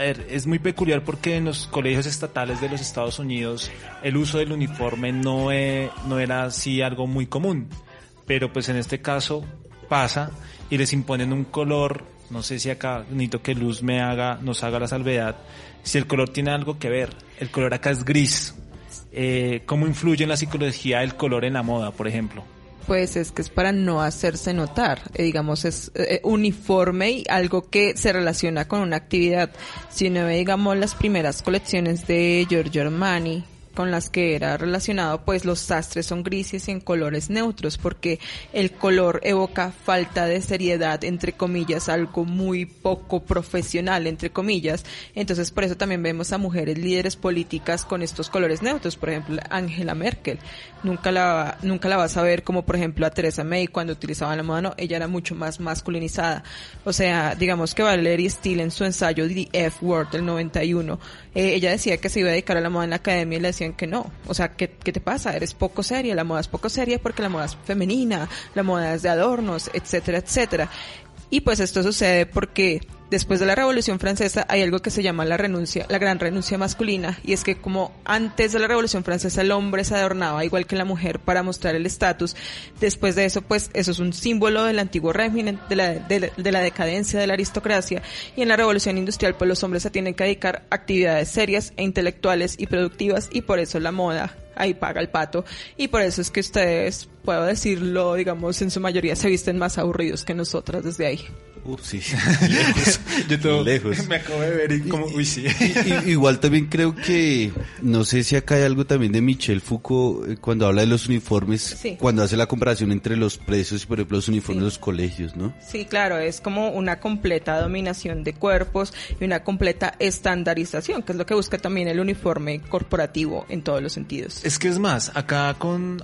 Speaker 2: es muy peculiar porque en los colegios estatales de los Estados Unidos el uso del uniforme no, no era así algo muy común. Pero pues en este caso pasa y les imponen un color, no sé si acá necesito que Luz me haga, nos haga la salvedad, si el color tiene algo que ver. El color acá es gris. Eh, ¿Cómo influye en la psicología el color en la moda, por ejemplo?
Speaker 3: pues es que es para no hacerse notar, eh, digamos, es eh, uniforme y algo que se relaciona con una actividad. Si uno ve, digamos, las primeras colecciones de Giorgio Armani, con las que era relacionado, pues los sastres son grises y en colores neutros, porque el color evoca falta de seriedad, entre comillas, algo muy poco profesional, entre comillas. Entonces, por eso también vemos a mujeres líderes políticas con estos colores neutros, por ejemplo, Angela Merkel. Nunca la, nunca la vas a ver como, por ejemplo, a Teresa May cuando utilizaba la moda, no, ella era mucho más masculinizada. O sea, digamos que Valerie Steele en su ensayo The F Word del 91, eh, ella decía que se iba a dedicar a la moda en la academia y le que no. O sea, ¿qué, ¿qué te pasa? Eres poco seria. La moda es poco seria porque la moda es femenina, la moda es de adornos, etcétera, etcétera. Y pues esto sucede porque después de la Revolución Francesa hay algo que se llama la renuncia, la gran renuncia masculina, y es que como antes de la Revolución Francesa el hombre se adornaba igual que la mujer para mostrar el estatus, después de eso pues eso es un símbolo del antiguo régimen, de la, de, la decadencia de la aristocracia, y en la Revolución Industrial pues los hombres se tienen que dedicar a actividades serias e intelectuales y productivas, y por eso la moda ahí paga el pato. Y por eso es que ustedes, puedo decirlo, digamos, en su mayoría se visten más aburridos que nosotras desde ahí.
Speaker 7: Uf, sí.
Speaker 2: Lejos. Yo todo Lejos. me acabo de ver y como, uy, sí.
Speaker 7: igual también creo que, no sé si acá hay algo también de Michel Foucault eh, cuando habla de los uniformes, cuando hace la comparación entre los precios y, por ejemplo, los uniformes de los colegios, ¿no?
Speaker 3: Sí, claro, es como una completa dominación de cuerpos y una completa estandarización, que es lo que busca también el uniforme corporativo en todos los sentidos.
Speaker 2: Es que es más, acá con,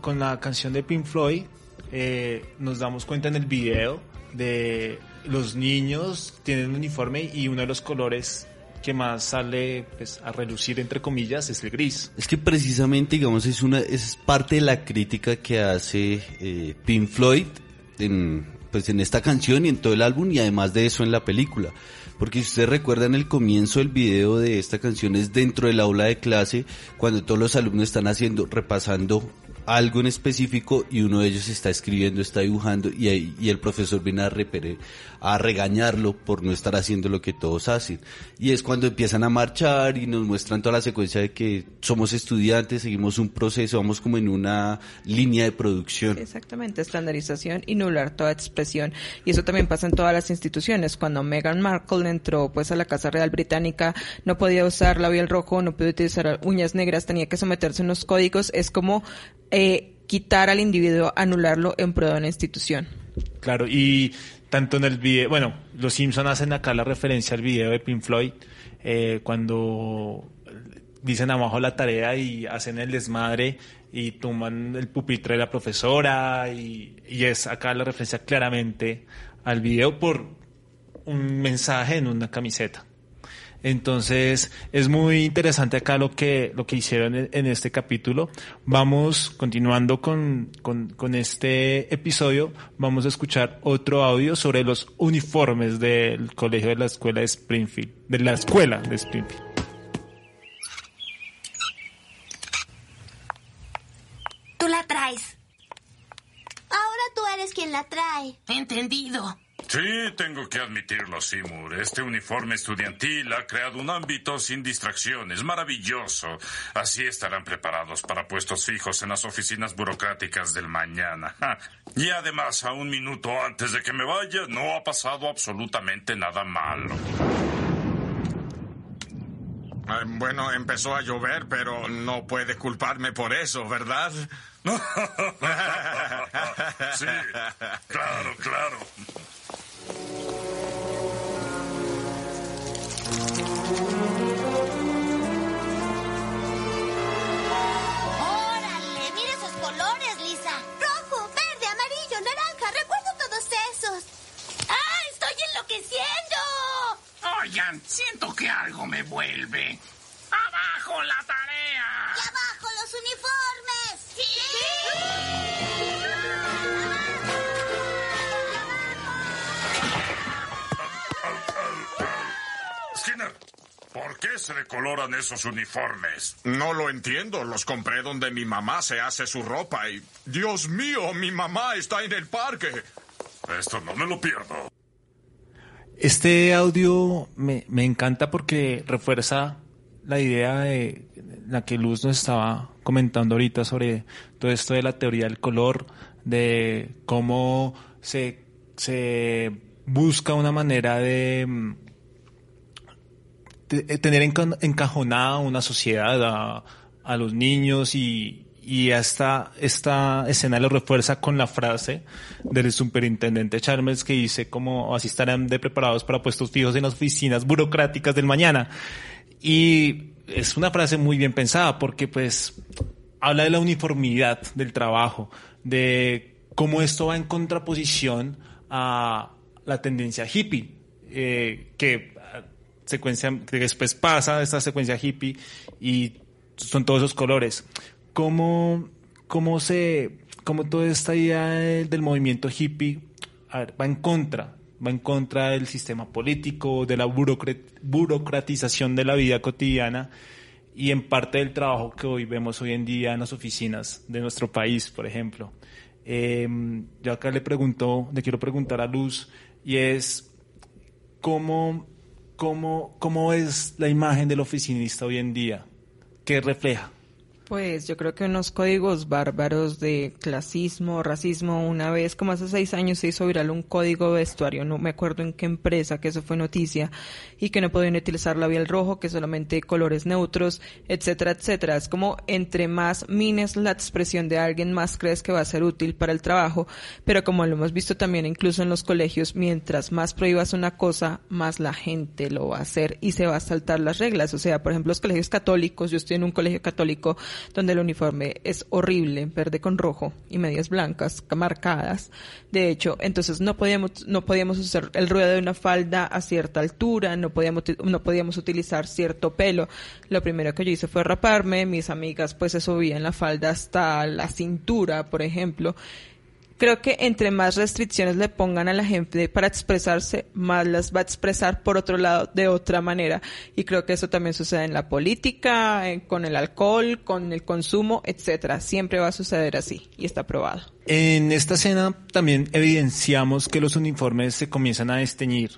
Speaker 2: con la canción de Pink Floyd, eh, nos damos cuenta en el video de los niños tienen un uniforme y uno de los colores que más sale pues, a relucir entre comillas es el gris.
Speaker 7: Es que precisamente digamos es una es parte de la crítica que hace eh, Pink Floyd en pues en esta canción y en todo el álbum y además de eso en la película. Porque si ustedes recuerdan el comienzo del video de esta canción es dentro del aula de clase cuando todos los alumnos están haciendo repasando algo en específico y uno de ellos está escribiendo, está dibujando y, y el profesor viene a, a regañarlo por no estar haciendo lo que todos hacen. Y es cuando empiezan a marchar y nos muestran toda la secuencia de que somos estudiantes, seguimos un proceso, vamos como en una línea de producción.
Speaker 3: Exactamente, estandarización y nular toda expresión. Y eso también pasa en todas las instituciones. Cuando Meghan Markle entró pues a la Casa Real Británica, no podía usar labial rojo, no podía utilizar uñas negras, tenía que someterse a unos códigos. Es como eh, quitar al individuo, anularlo en pro de una institución.
Speaker 2: Claro, y tanto en el video, bueno, los Simpson hacen acá la referencia al video de Pink Floyd, eh, cuando dicen abajo la tarea y hacen el desmadre y toman el pupitre de la profesora y, y es acá la referencia claramente al video por un mensaje en una camiseta. Entonces, es muy interesante acá lo que, lo que hicieron en, en este capítulo. Vamos continuando con, con, con este episodio. Vamos a escuchar otro audio sobre los uniformes del colegio de la escuela de Springfield, de la escuela de Springfield.
Speaker 5: Tú la traes. Ahora tú eres quien la trae.
Speaker 8: Entendido.
Speaker 6: Sí, tengo que admitirlo, Seymour. Este uniforme estudiantil ha creado un ámbito sin distracciones. Maravilloso. Así estarán preparados para puestos fijos en las oficinas burocráticas del mañana. Y además, a un minuto antes de que me vaya, no ha pasado absolutamente nada malo.
Speaker 10: Eh, bueno, empezó a llover, pero no puede culparme por eso, ¿verdad?
Speaker 6: Sí, claro, claro.
Speaker 5: ¡Órale! ¡Mira esos colores, Lisa! Rojo, verde, amarillo, naranja. Recuerdo todos esos. ¡Ah! ¡Estoy enloqueciendo!
Speaker 12: Oigan, siento que algo me vuelve. ¡Abajo la tarea!
Speaker 5: ¡Y abajo los uniformes! ¡Sí!
Speaker 6: Skinner, ¿por qué se decoloran esos uniformes?
Speaker 10: No lo entiendo. Los compré donde mi mamá se hace su ropa y... Dios mío, mi mamá está en el parque.
Speaker 6: Esto no me lo pierdo.
Speaker 2: Este audio me, me encanta porque refuerza la idea de la que Luz nos estaba comentando ahorita sobre todo esto de la teoría del color, de cómo se, se busca una manera de, mm, de tener enca- encajonada una sociedad a, a los niños y, y esta, esta escena lo refuerza con la frase del superintendente Chalmers que dice como así estarán de preparados para puestos fijos en las oficinas burocráticas del mañana. Y es una frase muy bien pensada porque pues habla de la uniformidad del trabajo, de cómo esto va en contraposición a la tendencia hippie, eh, que secuencia, que después pasa esta secuencia hippie y son todos esos colores. ¿Cómo, cómo se, cómo toda esta idea de- del movimiento hippie a ver, va en contra, va en contra del sistema político, de la burocra- burocratización de la vida cotidiana y en parte del trabajo que hoy vemos hoy en día en las oficinas de nuestro país, por ejemplo. Eh, yo acá le pregunto, le quiero preguntar a Luz, y es cómo, cómo, cómo es la imagen del oficinista hoy en día, qué refleja.
Speaker 3: Pues yo creo que unos códigos bárbaros de clasismo, racismo. Una vez, como hace seis años, se hizo viral un código vestuario, no me acuerdo en qué empresa, que eso fue noticia, y que no podían utilizar labial rojo, que solamente colores neutros, etcétera, etcétera. Es como entre más mines la expresión de alguien, más crees que va a ser útil para el trabajo, pero como lo hemos visto también incluso en los colegios, mientras más prohíbas una cosa, más la gente lo va a hacer y se va a saltar las reglas. O sea, por ejemplo, los colegios católicos, yo estoy en un colegio católico donde el uniforme es horrible, verde con rojo y medias blancas marcadas. De hecho, entonces no podíamos no podíamos usar el ruedo de una falda a cierta altura, no podíamos no podíamos utilizar cierto pelo. Lo primero que yo hice fue raparme, mis amigas pues se subían la falda hasta la cintura, por ejemplo. Creo que entre más restricciones le pongan a la gente para expresarse, más las va a expresar por otro lado de otra manera. Y creo que eso también sucede en la política, con el alcohol, con el consumo, etcétera. Siempre va a suceder así y está probado.
Speaker 2: En esta escena también evidenciamos que los uniformes se comienzan a desteñir.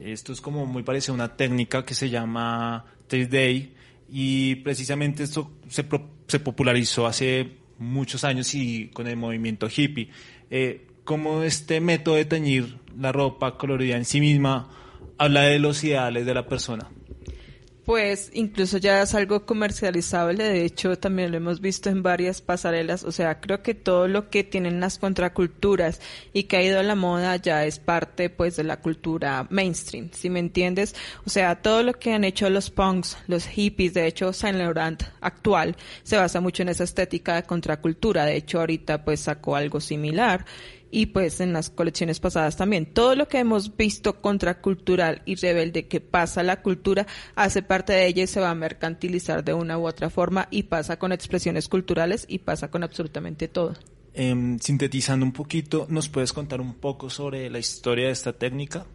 Speaker 2: Esto es como muy parecido a una técnica que se llama Taste Day y precisamente esto se, pro- se popularizó hace muchos años y con el movimiento hippie. Eh, como este método de teñir la ropa colorida en sí misma habla de los ideales de la persona.
Speaker 3: Pues incluso ya es algo comercializable, de hecho también lo hemos visto en varias pasarelas, o sea, creo que todo lo que tienen las contraculturas y que ha ido a la moda ya es parte pues de la cultura mainstream, si me entiendes? O sea, todo lo que han hecho los punks, los hippies, de hecho Saint Laurent actual se basa mucho en esa estética de contracultura, de hecho ahorita pues sacó algo similar y pues en las colecciones pasadas también. Todo lo que hemos visto contracultural y rebelde que pasa a la cultura hace parte de ella y se va a mercantilizar de una u otra forma y pasa con expresiones culturales y pasa con absolutamente todo.
Speaker 2: Em, sintetizando un poquito, ¿nos puedes contar un poco sobre la historia de esta técnica?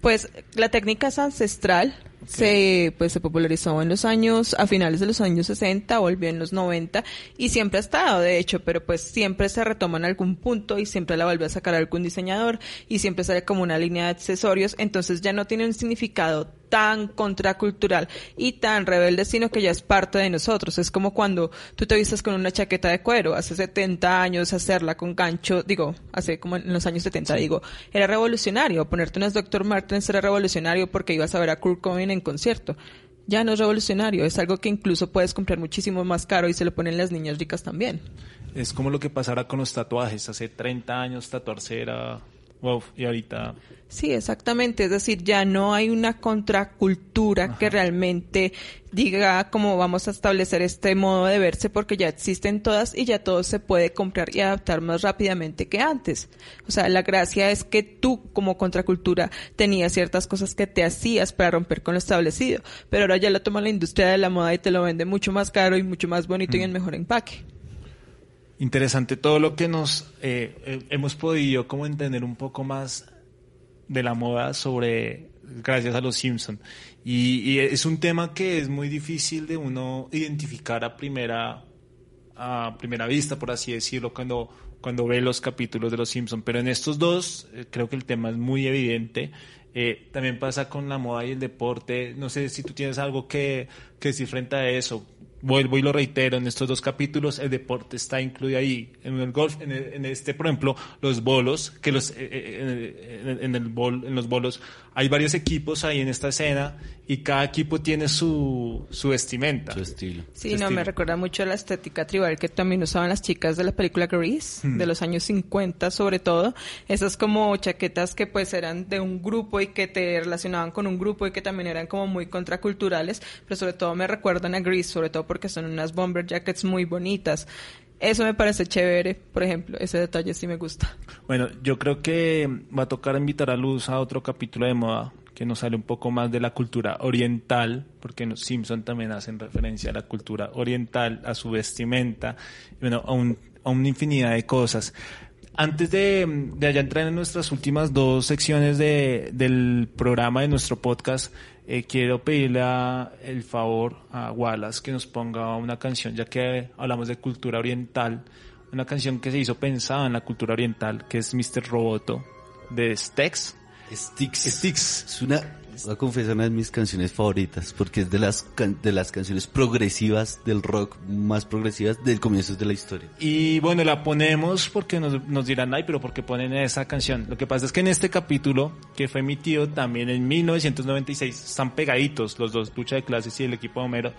Speaker 3: Pues la técnica es ancestral, se pues se popularizó en los años a finales de los años 60, volvió en los 90 y siempre ha estado de hecho, pero pues siempre se retoma en algún punto y siempre la vuelve a sacar algún diseñador y siempre sale como una línea de accesorios, entonces ya no tiene un significado tan contracultural y tan rebelde, sino que ya es parte de nosotros. Es como cuando tú te vistes con una chaqueta de cuero, hace 70 años hacerla con gancho, digo, hace como en los años 70, digo, era revolucionario. Ponerte unas Dr. Martens era revolucionario porque ibas a ver a Kurt Cobain en concierto. Ya no es revolucionario, es algo que incluso puedes comprar muchísimo más caro y se lo ponen las niñas ricas también.
Speaker 2: Es como lo que pasara con los tatuajes. Hace 30 años tatuarse era wow, y ahorita
Speaker 3: Sí, exactamente. Es decir, ya no hay una contracultura que realmente diga cómo vamos a establecer este modo de verse porque ya existen todas y ya todo se puede comprar y adaptar más rápidamente que antes. O sea, la gracia es que tú como contracultura tenías ciertas cosas que te hacías para romper con lo establecido, pero ahora ya lo toma la industria de la moda y te lo vende mucho más caro y mucho más bonito y en mejor empaque.
Speaker 2: Interesante todo lo que nos eh, eh, hemos podido como entender un poco más de la moda sobre gracias a los Simpson. Y, es un tema que es muy difícil de uno identificar a primera a primera vista por así decirlo cuando cuando ve los capítulos de los Simpson. Pero en estos dos eh, creo que el tema es muy evidente. Eh, también pasa con la moda y el deporte. No sé si tú tienes algo que, que decir frente a eso vuelvo y lo reitero, en estos dos capítulos el deporte está incluido ahí. En el golf, en, este, por ejemplo, los bolos, que los, eh, eh, en, el bol, en los bolos hay varios equipos ahí en esta escena y cada equipo tiene su, su vestimenta.
Speaker 7: Su estilo.
Speaker 3: Sí, no, me recuerda mucho la estética tribal que también usaban las chicas de la película Grease, de los años 50 sobre todo. Esas como chaquetas que pues eran de un grupo y que te relacionaban con un grupo y que también eran como muy contraculturales, pero sobre todo me recuerdan a Grease, sobre todo porque son unas bomber jackets muy bonitas. Eso me parece chévere, por ejemplo, ese detalle sí me gusta.
Speaker 2: Bueno, yo creo que va a tocar invitar a Luz a otro capítulo de moda que nos sale un poco más de la cultura oriental, porque los Simpson también hacen referencia a la cultura oriental, a su vestimenta, bueno, a, un, a una infinidad de cosas. Antes de, de allá entrar en nuestras últimas dos secciones de, del programa de nuestro podcast, eh, quiero pedirle el favor a Wallace que nos ponga una canción, ya que hablamos de cultura oriental, una canción que se hizo pensada en la cultura oriental, que es Mr. Roboto de Stex.
Speaker 7: Sticks.
Speaker 2: Sticks.
Speaker 7: Es una Voy a confesar una de mis canciones favoritas porque es de las de las canciones progresivas del rock más progresivas del comienzo de la historia.
Speaker 2: Y bueno, la ponemos porque nos, nos dirán, ay, pero ¿por qué ponen esa canción? Lo que pasa es que en este capítulo, que fue emitido también en 1996, están pegaditos los dos, Lucha de Clases y el equipo de Homero,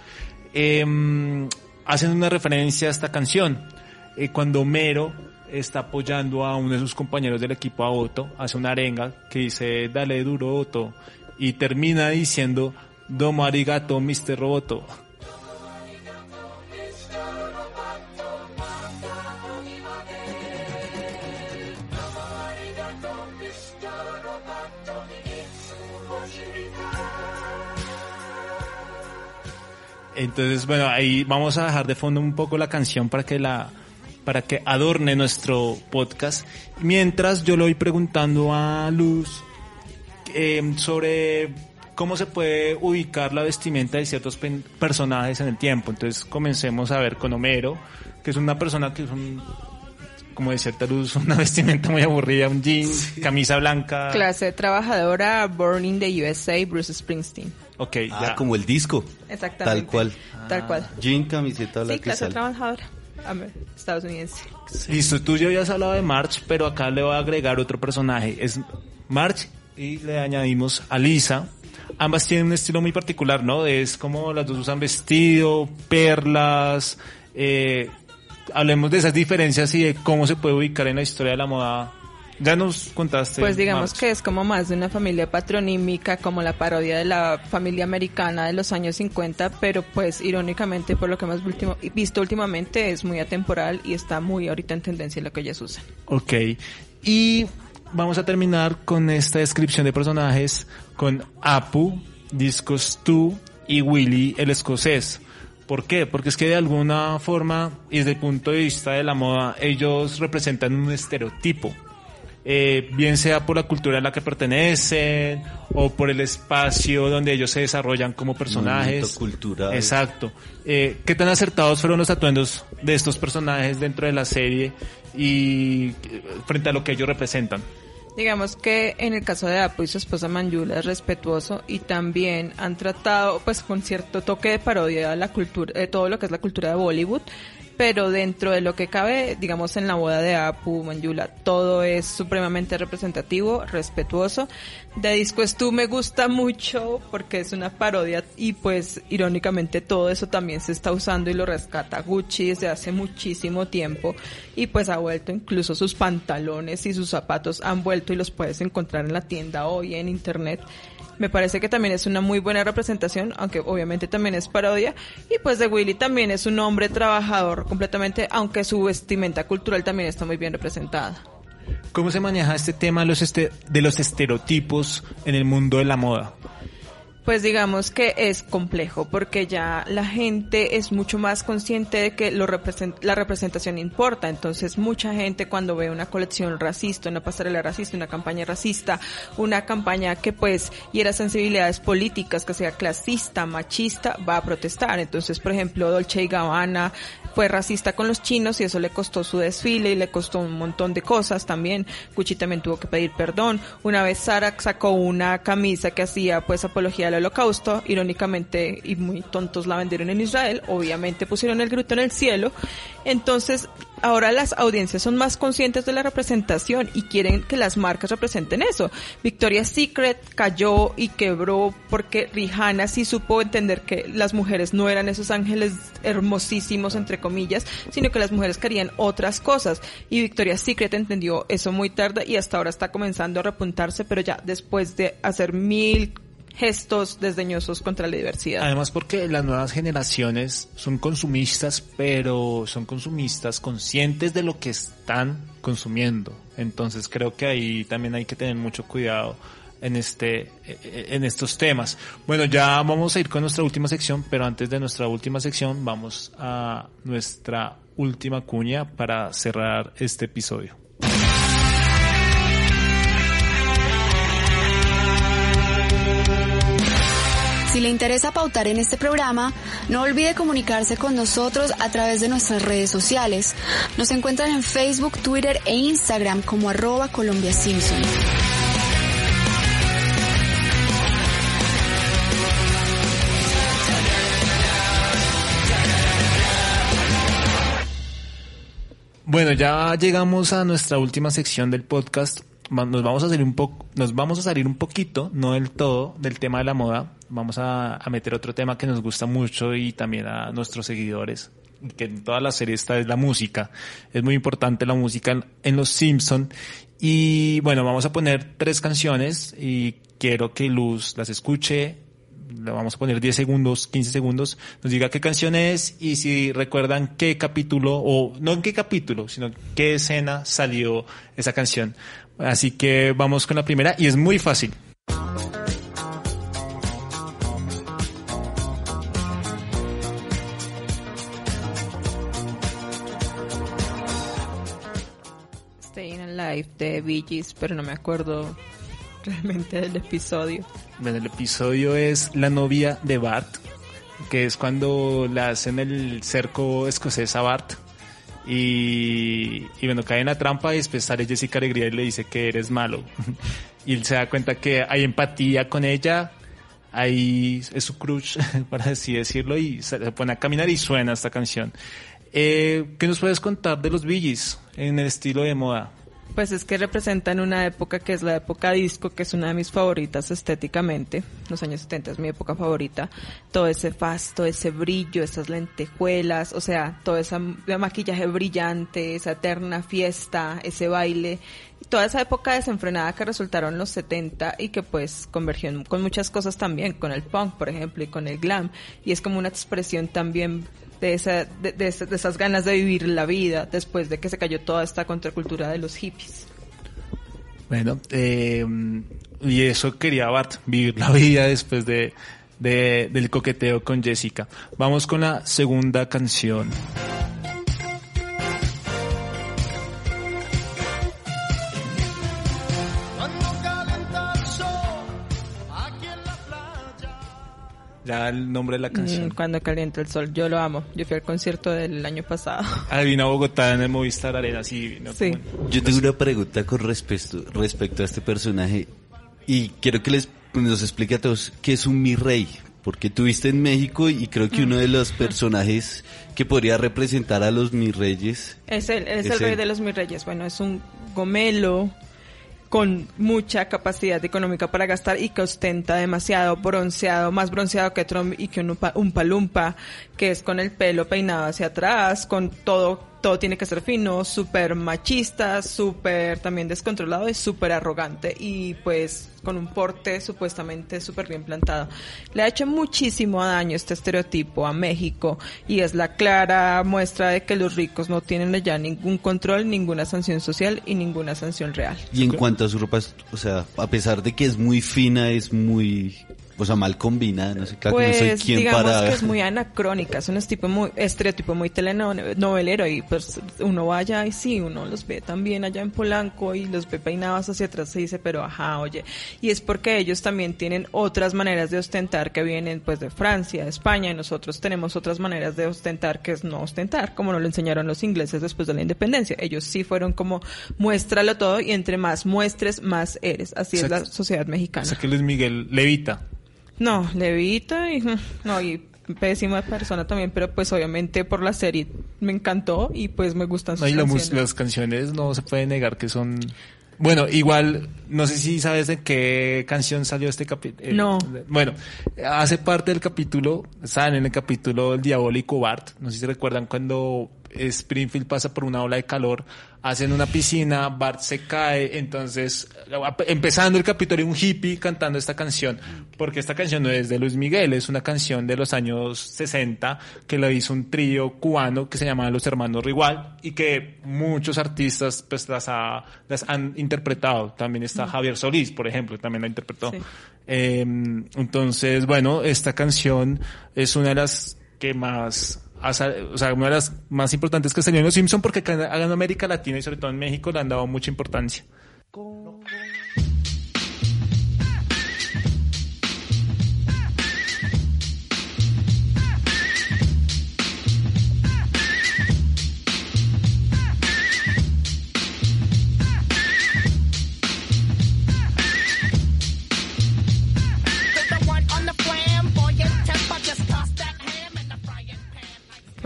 Speaker 2: em, hacen una referencia a esta canción. Eh, cuando Homero está apoyando a uno de sus compañeros del equipo a Otto, hace una arenga que dice, dale duro Otto, y termina diciendo Domo arigato, Mr. Roboto. Entonces, bueno, ahí vamos a dejar de fondo un poco la canción para que la para que adorne nuestro podcast. Mientras yo le voy preguntando a Luz eh, sobre cómo se puede ubicar la vestimenta de ciertos personajes en el tiempo. Entonces comencemos a ver con Homero, que es una persona que es un, como de cierta luz, una vestimenta muy aburrida, un jean, camisa blanca.
Speaker 3: Clase trabajadora, Born in the USA, Bruce Springsteen.
Speaker 2: Ok,
Speaker 7: ah, como el disco.
Speaker 3: Exactamente.
Speaker 7: Tal cual.
Speaker 3: Tal cual.
Speaker 7: Jean, camiseta
Speaker 3: blanca. Sí, clase trabajadora. Estadounidense.
Speaker 2: Listo, tú ya habías hablado de March, pero acá le voy a agregar otro personaje. Es March y le añadimos a Lisa, ambas tienen un estilo muy particular, ¿no? Es como las dos usan vestido, perlas, eh, hablemos de esas diferencias y de cómo se puede ubicar en la historia de la moda. Ya nos contaste.
Speaker 3: Pues digamos que es como más de una familia patronímica, como la parodia de la familia americana de los años 50, pero pues irónicamente por lo que hemos último- visto últimamente es muy atemporal y está muy ahorita en tendencia lo que ellas usan.
Speaker 2: Ok. Y vamos a terminar con esta descripción de personajes con Apu, Discos 2 y Willy el escocés. ¿Por qué? Porque es que de alguna forma, y desde el punto de vista de la moda, ellos representan un estereotipo. Eh, bien sea por la cultura a la que pertenecen o por el espacio donde ellos se desarrollan como personajes.
Speaker 7: Cultural.
Speaker 2: Exacto. Eh, ¿Qué tan acertados fueron los atuendos de estos personajes dentro de la serie y eh, frente a lo que ellos representan?
Speaker 3: Digamos que en el caso de Apu y su esposa Manjula es respetuoso y también han tratado pues con cierto toque de parodia la cultura, de todo lo que es la cultura de Bollywood, pero dentro de lo que cabe, digamos en la boda de Apu, Manjula, todo es supremamente representativo, respetuoso. De Disco Tú me gusta mucho porque es una parodia y pues irónicamente todo eso también se está usando y lo rescata Gucci desde hace muchísimo tiempo y pues ha vuelto incluso sus pantalones y sus zapatos han vuelto y los puedes encontrar en la tienda hoy en internet. Me parece que también es una muy buena representación, aunque obviamente también es parodia. Y pues de Willy también es un hombre trabajador completamente, aunque su vestimenta cultural también está muy bien representada.
Speaker 2: ¿Cómo se maneja este tema de los, este- estereotipos en el mundo de la moda?
Speaker 3: Pues digamos que es complejo porque ya la gente es mucho más consciente de que lo represent- la representación importa. Entonces mucha gente cuando ve una colección racista, una pasarela racista, una campaña racista, una campaña que pues hiera sensibilidades políticas, que sea clasista, machista, va a protestar. Entonces, por ejemplo, Dolce y Gabbana fue racista con los chinos y eso le costó su desfile y le costó un montón de cosas también. Gucci también tuvo que pedir perdón. Una vez Sara sacó una camisa que hacía pues apología al holocausto, irónicamente y muy tontos la vendieron en Israel, obviamente pusieron el grito en el cielo. Entonces, ahora las audiencias son más conscientes de la representación y quieren que las marcas representen eso. Victoria's Secret cayó y quebró porque Rihanna sí supo entender que las mujeres no eran esos ángeles hermosísimos entre comillas, sino que las mujeres querían otras cosas y Victoria's Secret entendió eso muy tarde y hasta ahora está comenzando a repuntarse, pero ya después de hacer mil gestos desdeñosos contra la diversidad.
Speaker 2: Además porque las nuevas generaciones son consumistas, pero son consumistas conscientes de lo que están consumiendo. Entonces creo que ahí también hay que tener mucho cuidado en este eh, en estos temas. Bueno, ya vamos a ir con nuestra última sección, pero antes de nuestra última sección vamos a nuestra última cuña para cerrar este episodio.
Speaker 1: Si le interesa pautar en este programa, no olvide comunicarse con nosotros a través de nuestras redes sociales. Nos encuentran en Facebook, Twitter e Instagram como arroba Colombia Simpson.
Speaker 2: Bueno, ya llegamos a nuestra última sección del podcast. Nos vamos a salir un poco, nos vamos a salir un poquito, no del todo, del tema de la moda. Vamos a, a meter otro tema que nos gusta mucho y también a nuestros seguidores, que en toda la serie está es la música. Es muy importante la música en, en Los Simpson. Y bueno, vamos a poner tres canciones y quiero que Luz las escuche le vamos a poner 10 segundos, 15 segundos, nos diga qué canción es y si recuerdan qué capítulo, o no en qué capítulo, sino qué escena salió esa canción. Así que vamos con la primera y es muy fácil.
Speaker 3: Staying Alive de Bee Gees, pero no me acuerdo realmente del episodio.
Speaker 2: Bueno, el episodio es La novia de Bart, que es cuando le hacen el cerco escocés a Bart. Y, y bueno, cae en la trampa y después sale Jessica Alegría y le dice que eres malo. y él se da cuenta que hay empatía con ella, ahí es su crush, para así decirlo, y se pone a caminar y suena esta canción. Eh, ¿Qué nos puedes contar de los Gees en el estilo de moda?
Speaker 3: Pues es que representan una época que es la época disco, que es una de mis favoritas estéticamente. Los años 70 es mi época favorita. Todo ese faz, todo ese brillo, esas lentejuelas, o sea, todo ese maquillaje brillante, esa eterna fiesta, ese baile. Toda esa época desenfrenada que resultaron los 70 y que pues convergió con muchas cosas también, con el punk, por ejemplo, y con el glam. Y es como una expresión también de, esa, de, de de esas ganas de vivir la vida después de que se cayó toda esta contracultura de los hippies.
Speaker 2: Bueno, eh, y eso quería Bart, vivir la vida después de, de- del coqueteo con Jessica. Vamos con la segunda canción. El nombre de la
Speaker 3: Mm,
Speaker 2: canción.
Speaker 3: Cuando calienta el sol, yo lo amo. Yo fui al concierto del año pasado.
Speaker 2: Ah, vino a Bogotá en el Movistar Arena, sí. vino
Speaker 3: Sí.
Speaker 2: como-
Speaker 7: Yo tengo una pregunta con respecto, respecto a este personaje y quiero que les nos explique a todos qué es un mi rey, porque tuviste en México y creo que uno de los personajes que podría representar a los mi reyes
Speaker 3: Es el, es
Speaker 7: Es
Speaker 3: el rey
Speaker 7: él.
Speaker 3: de los mis reyes. Bueno, es un gomelo con mucha capacidad económica para gastar y que ostenta demasiado bronceado, más bronceado que Trump y que un umpa, umpa lumpa, que es con el pelo peinado hacia atrás, con todo, todo tiene que ser fino, súper machista, súper también descontrolado y súper arrogante y pues con un porte supuestamente súper bien plantado. Le ha hecho muchísimo daño este estereotipo a México y es la clara muestra de que los ricos no tienen ya ningún control, ninguna sanción social y ninguna sanción real.
Speaker 7: y en cuanto a su ropa, o sea, a pesar de que es muy fina, es muy, o sea, mal combinada, no sé, claro que no soy
Speaker 3: Pues
Speaker 7: quien
Speaker 3: digamos
Speaker 7: para...
Speaker 3: que es muy anacrónica, es un estereotipo muy, estereotipo muy telenovelero y pues uno vaya y sí, uno los ve también allá en Polanco y los ve peinados hacia atrás y dice, pero ajá, oye, y es porque ellos también tienen otras maneras de ostentar que vienen pues de Francia, de España y nosotros tenemos otras maneras de ostentar que es no ostentar, como nos lo enseñaron los ingleses después de la independencia. Ellos sí fueron como muéstralo todo y entre más muestres, más eres. Así es la sociedad
Speaker 2: O
Speaker 3: mexicana.
Speaker 2: sea que Luis Miguel levita.
Speaker 3: No, Levita y no y pésima persona también, pero pues obviamente por la serie me encantó y pues me gustan sus
Speaker 2: No, y
Speaker 3: canciones.
Speaker 2: las canciones no se puede negar que son... Bueno, igual, no sé si sabes de qué canción salió este capítulo.
Speaker 3: No.
Speaker 2: Bueno, hace parte del capítulo, saben, en el capítulo El Diabólico Bart, no sé si recuerdan cuando Springfield pasa por una ola de calor, hacen una piscina, Bart se cae, entonces, empezando el capítulo, hay un hippie cantando esta canción, porque esta canción no es de Luis Miguel, es una canción de los años 60 que lo hizo un trío cubano que se llamaba Los Hermanos Rigual y que muchos artistas pues las, ha- las han interpretado. También está Javier Solís, por ejemplo, también la interpretó.
Speaker 3: Sí.
Speaker 2: Eh, entonces, bueno, esta canción es una de las que más, o sea, una de las más importantes que salió en Los Simpson porque acá en América Latina y sobre todo en México le han dado mucha importancia.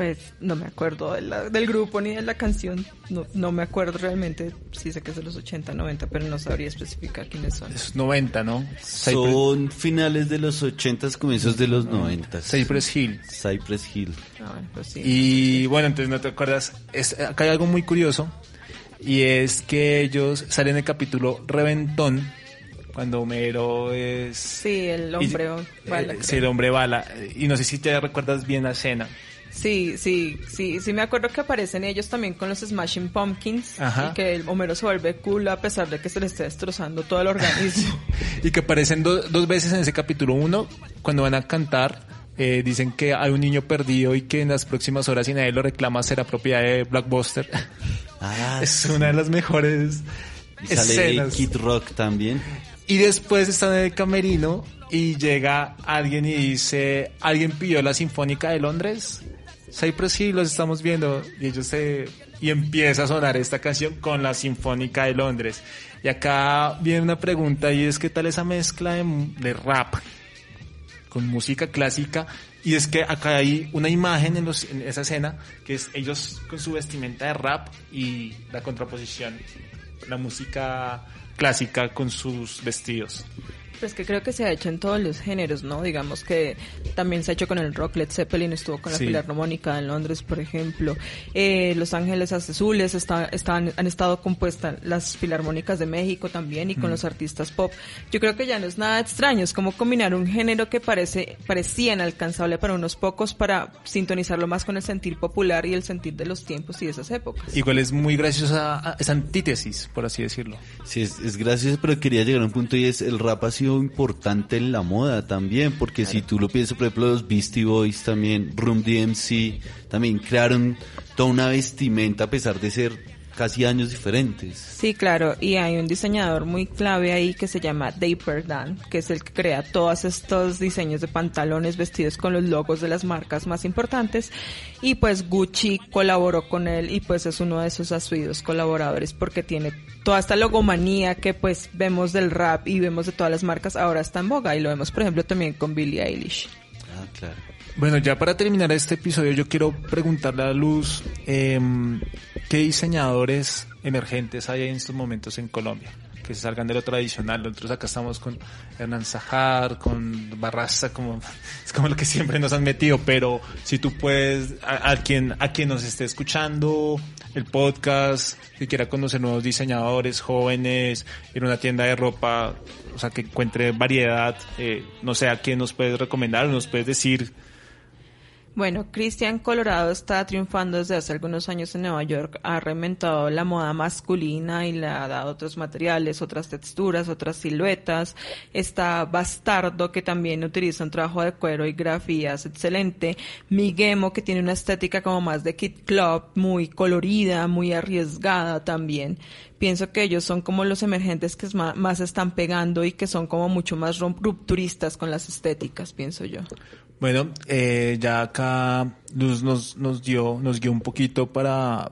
Speaker 3: Pues no me acuerdo de la- del grupo ni de la canción, no, no me acuerdo realmente, sí sé que es de los 80, 90, pero no sabría especificar quiénes son.
Speaker 2: Es 90, ¿no?
Speaker 7: Son finales de los 80s, comienzos de los 90s.
Speaker 2: Cypress Hill.
Speaker 7: Cypress Hill.
Speaker 3: Ah, pues sí.
Speaker 2: Y bueno, entonces no te acuerdas. Es, acá hay algo muy curioso. Y es que ellos salen en el capítulo Reventón. Cuando Homero es.
Speaker 3: Sí, el hombre
Speaker 2: y-
Speaker 3: bala,
Speaker 2: eh, sí, el hombre bala. Y no sé si te recuerdas bien la escena.
Speaker 3: Sí, sí, sí, sí me acuerdo que aparecen ellos también con los Smashing Pumpkins
Speaker 2: Ajá.
Speaker 3: y que el Homero se vuelve cool a pesar de que se le esté destrozando todo el organismo.
Speaker 2: Y que aparecen do- dos veces en ese capítulo. Uno, cuando van a cantar, eh, dicen que hay un niño perdido y que en las próximas horas, si nadie lo reclama, será propiedad de Blockbuster.
Speaker 7: Ah,
Speaker 2: es una de las mejores
Speaker 7: Y sale
Speaker 2: escenas.
Speaker 7: Kid Rock también.
Speaker 2: Y después están en el camerino y llega alguien y dice, ¿alguien pidió la Sinfónica de Londres? Cypress Hill los estamos viendo y ellos se... Y empieza a sonar esta canción con la Sinfónica de Londres. Y acá viene una pregunta y es ¿qué tal esa mezcla de, de rap con música clásica? Y es que acá hay una imagen en, los- en esa escena que es ellos con su vestimenta de rap y la contraposición la música clásica con sus vestidos.
Speaker 3: Pues que creo que se ha hecho en todos los géneros, ¿no? Digamos que también se ha hecho con el rock. Led Zeppelin estuvo con la
Speaker 2: Sí.
Speaker 3: Filarmónica en Londres, por ejemplo. Eh, Los Ángeles Azules está, están, han estado compuestas las Filarmónicas de México también y con
Speaker 2: Mm.
Speaker 3: los artistas pop. Yo creo que ya no es nada extraño. Es como combinar un género que parece, parecía inalcanzable para unos pocos para sintonizarlo más con el sentir popular y el sentir de los tiempos y de esas épocas.
Speaker 2: Igual es muy graciosa a- esa antítesis, por así decirlo.
Speaker 7: Sí, es, es gracioso, pero quería llegar a un punto y es el rap ha sido importante en la moda también, porque si tú lo piensas, por ejemplo, los Beastie Boys también, Room DMC, también crearon toda una vestimenta a pesar de ser casi años diferentes.
Speaker 3: Sí, claro, y hay un diseñador muy clave ahí que se llama Dave Berdan, que es el que crea todos estos diseños de pantalones vestidos con los logos de las marcas más importantes y pues Gucci colaboró con él y pues es uno de sus asiduos colaboradores porque tiene toda esta logomanía que pues vemos del rap y vemos de todas las marcas ahora está en boga y lo vemos por ejemplo también con Billie Eilish.
Speaker 7: Ah, claro.
Speaker 2: Bueno, ya para terminar este episodio, yo quiero preguntarle a Luz em, qué diseñadores emergentes hay en estos momentos en Colombia que se salgan de lo tradicional. Nosotros acá estamos con Hernán Sajar, con Barraza, como es como lo que siempre nos han metido. Pero si tú puedes, a, a quien a quien nos esté escuchando el podcast, que quiera conocer nuevos diseñadores jóvenes, ir a una tienda de ropa, o sea que encuentre variedad, eh, no sé a quién nos puedes recomendar, nos puedes decir
Speaker 3: Bueno, Christian Colorado está triunfando desde hace algunos años en Nueva York. Ha reinventado la moda masculina y le ha dado otros materiales, otras texturas, otras siluetas. Está Bastardo, que también utiliza un trabajo de cuero y grafías excelente. Miguemo, que tiene una estética como más de Kid Club, muy colorida, muy arriesgada también. Pienso que ellos son como los emergentes que más están pegando y que son como mucho más rupturistas con las estéticas, pienso yo.
Speaker 2: Bueno, eh, ya acá Luz nos, nos dio, nos guió un poquito para,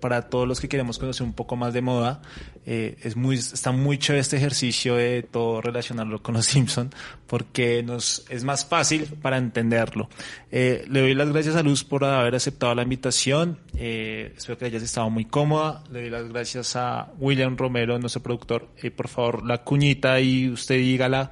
Speaker 2: para todos los que queremos conocer un poco más de moda. Eh, es muy, está muy chévere este ejercicio de todo relacionarlo con los Simpson porque nos, es más fácil para entenderlo. Eh, le doy las gracias a Luz por haber aceptado la invitación. Eh, espero que hayas estado muy cómoda. Le doy las gracias a William Romero, nuestro productor. Eh, por favor, la cuñita y usted dígala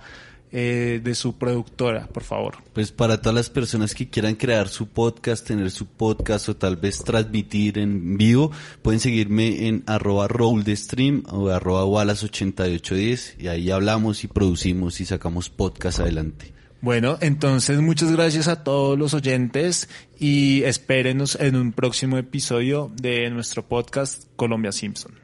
Speaker 2: eh, de su productora, por favor.
Speaker 7: Pues para todas las personas que quieran crear su podcast, tener su podcast o tal vez transmitir en vivo, pueden seguirme en arroba roll de stream o arroba wallace8810 y ahí hablamos y producimos y sacamos podcast adelante.
Speaker 2: Bueno, entonces muchas gracias a todos los oyentes y espérenos en un próximo episodio de nuestro podcast Colombia Simpson.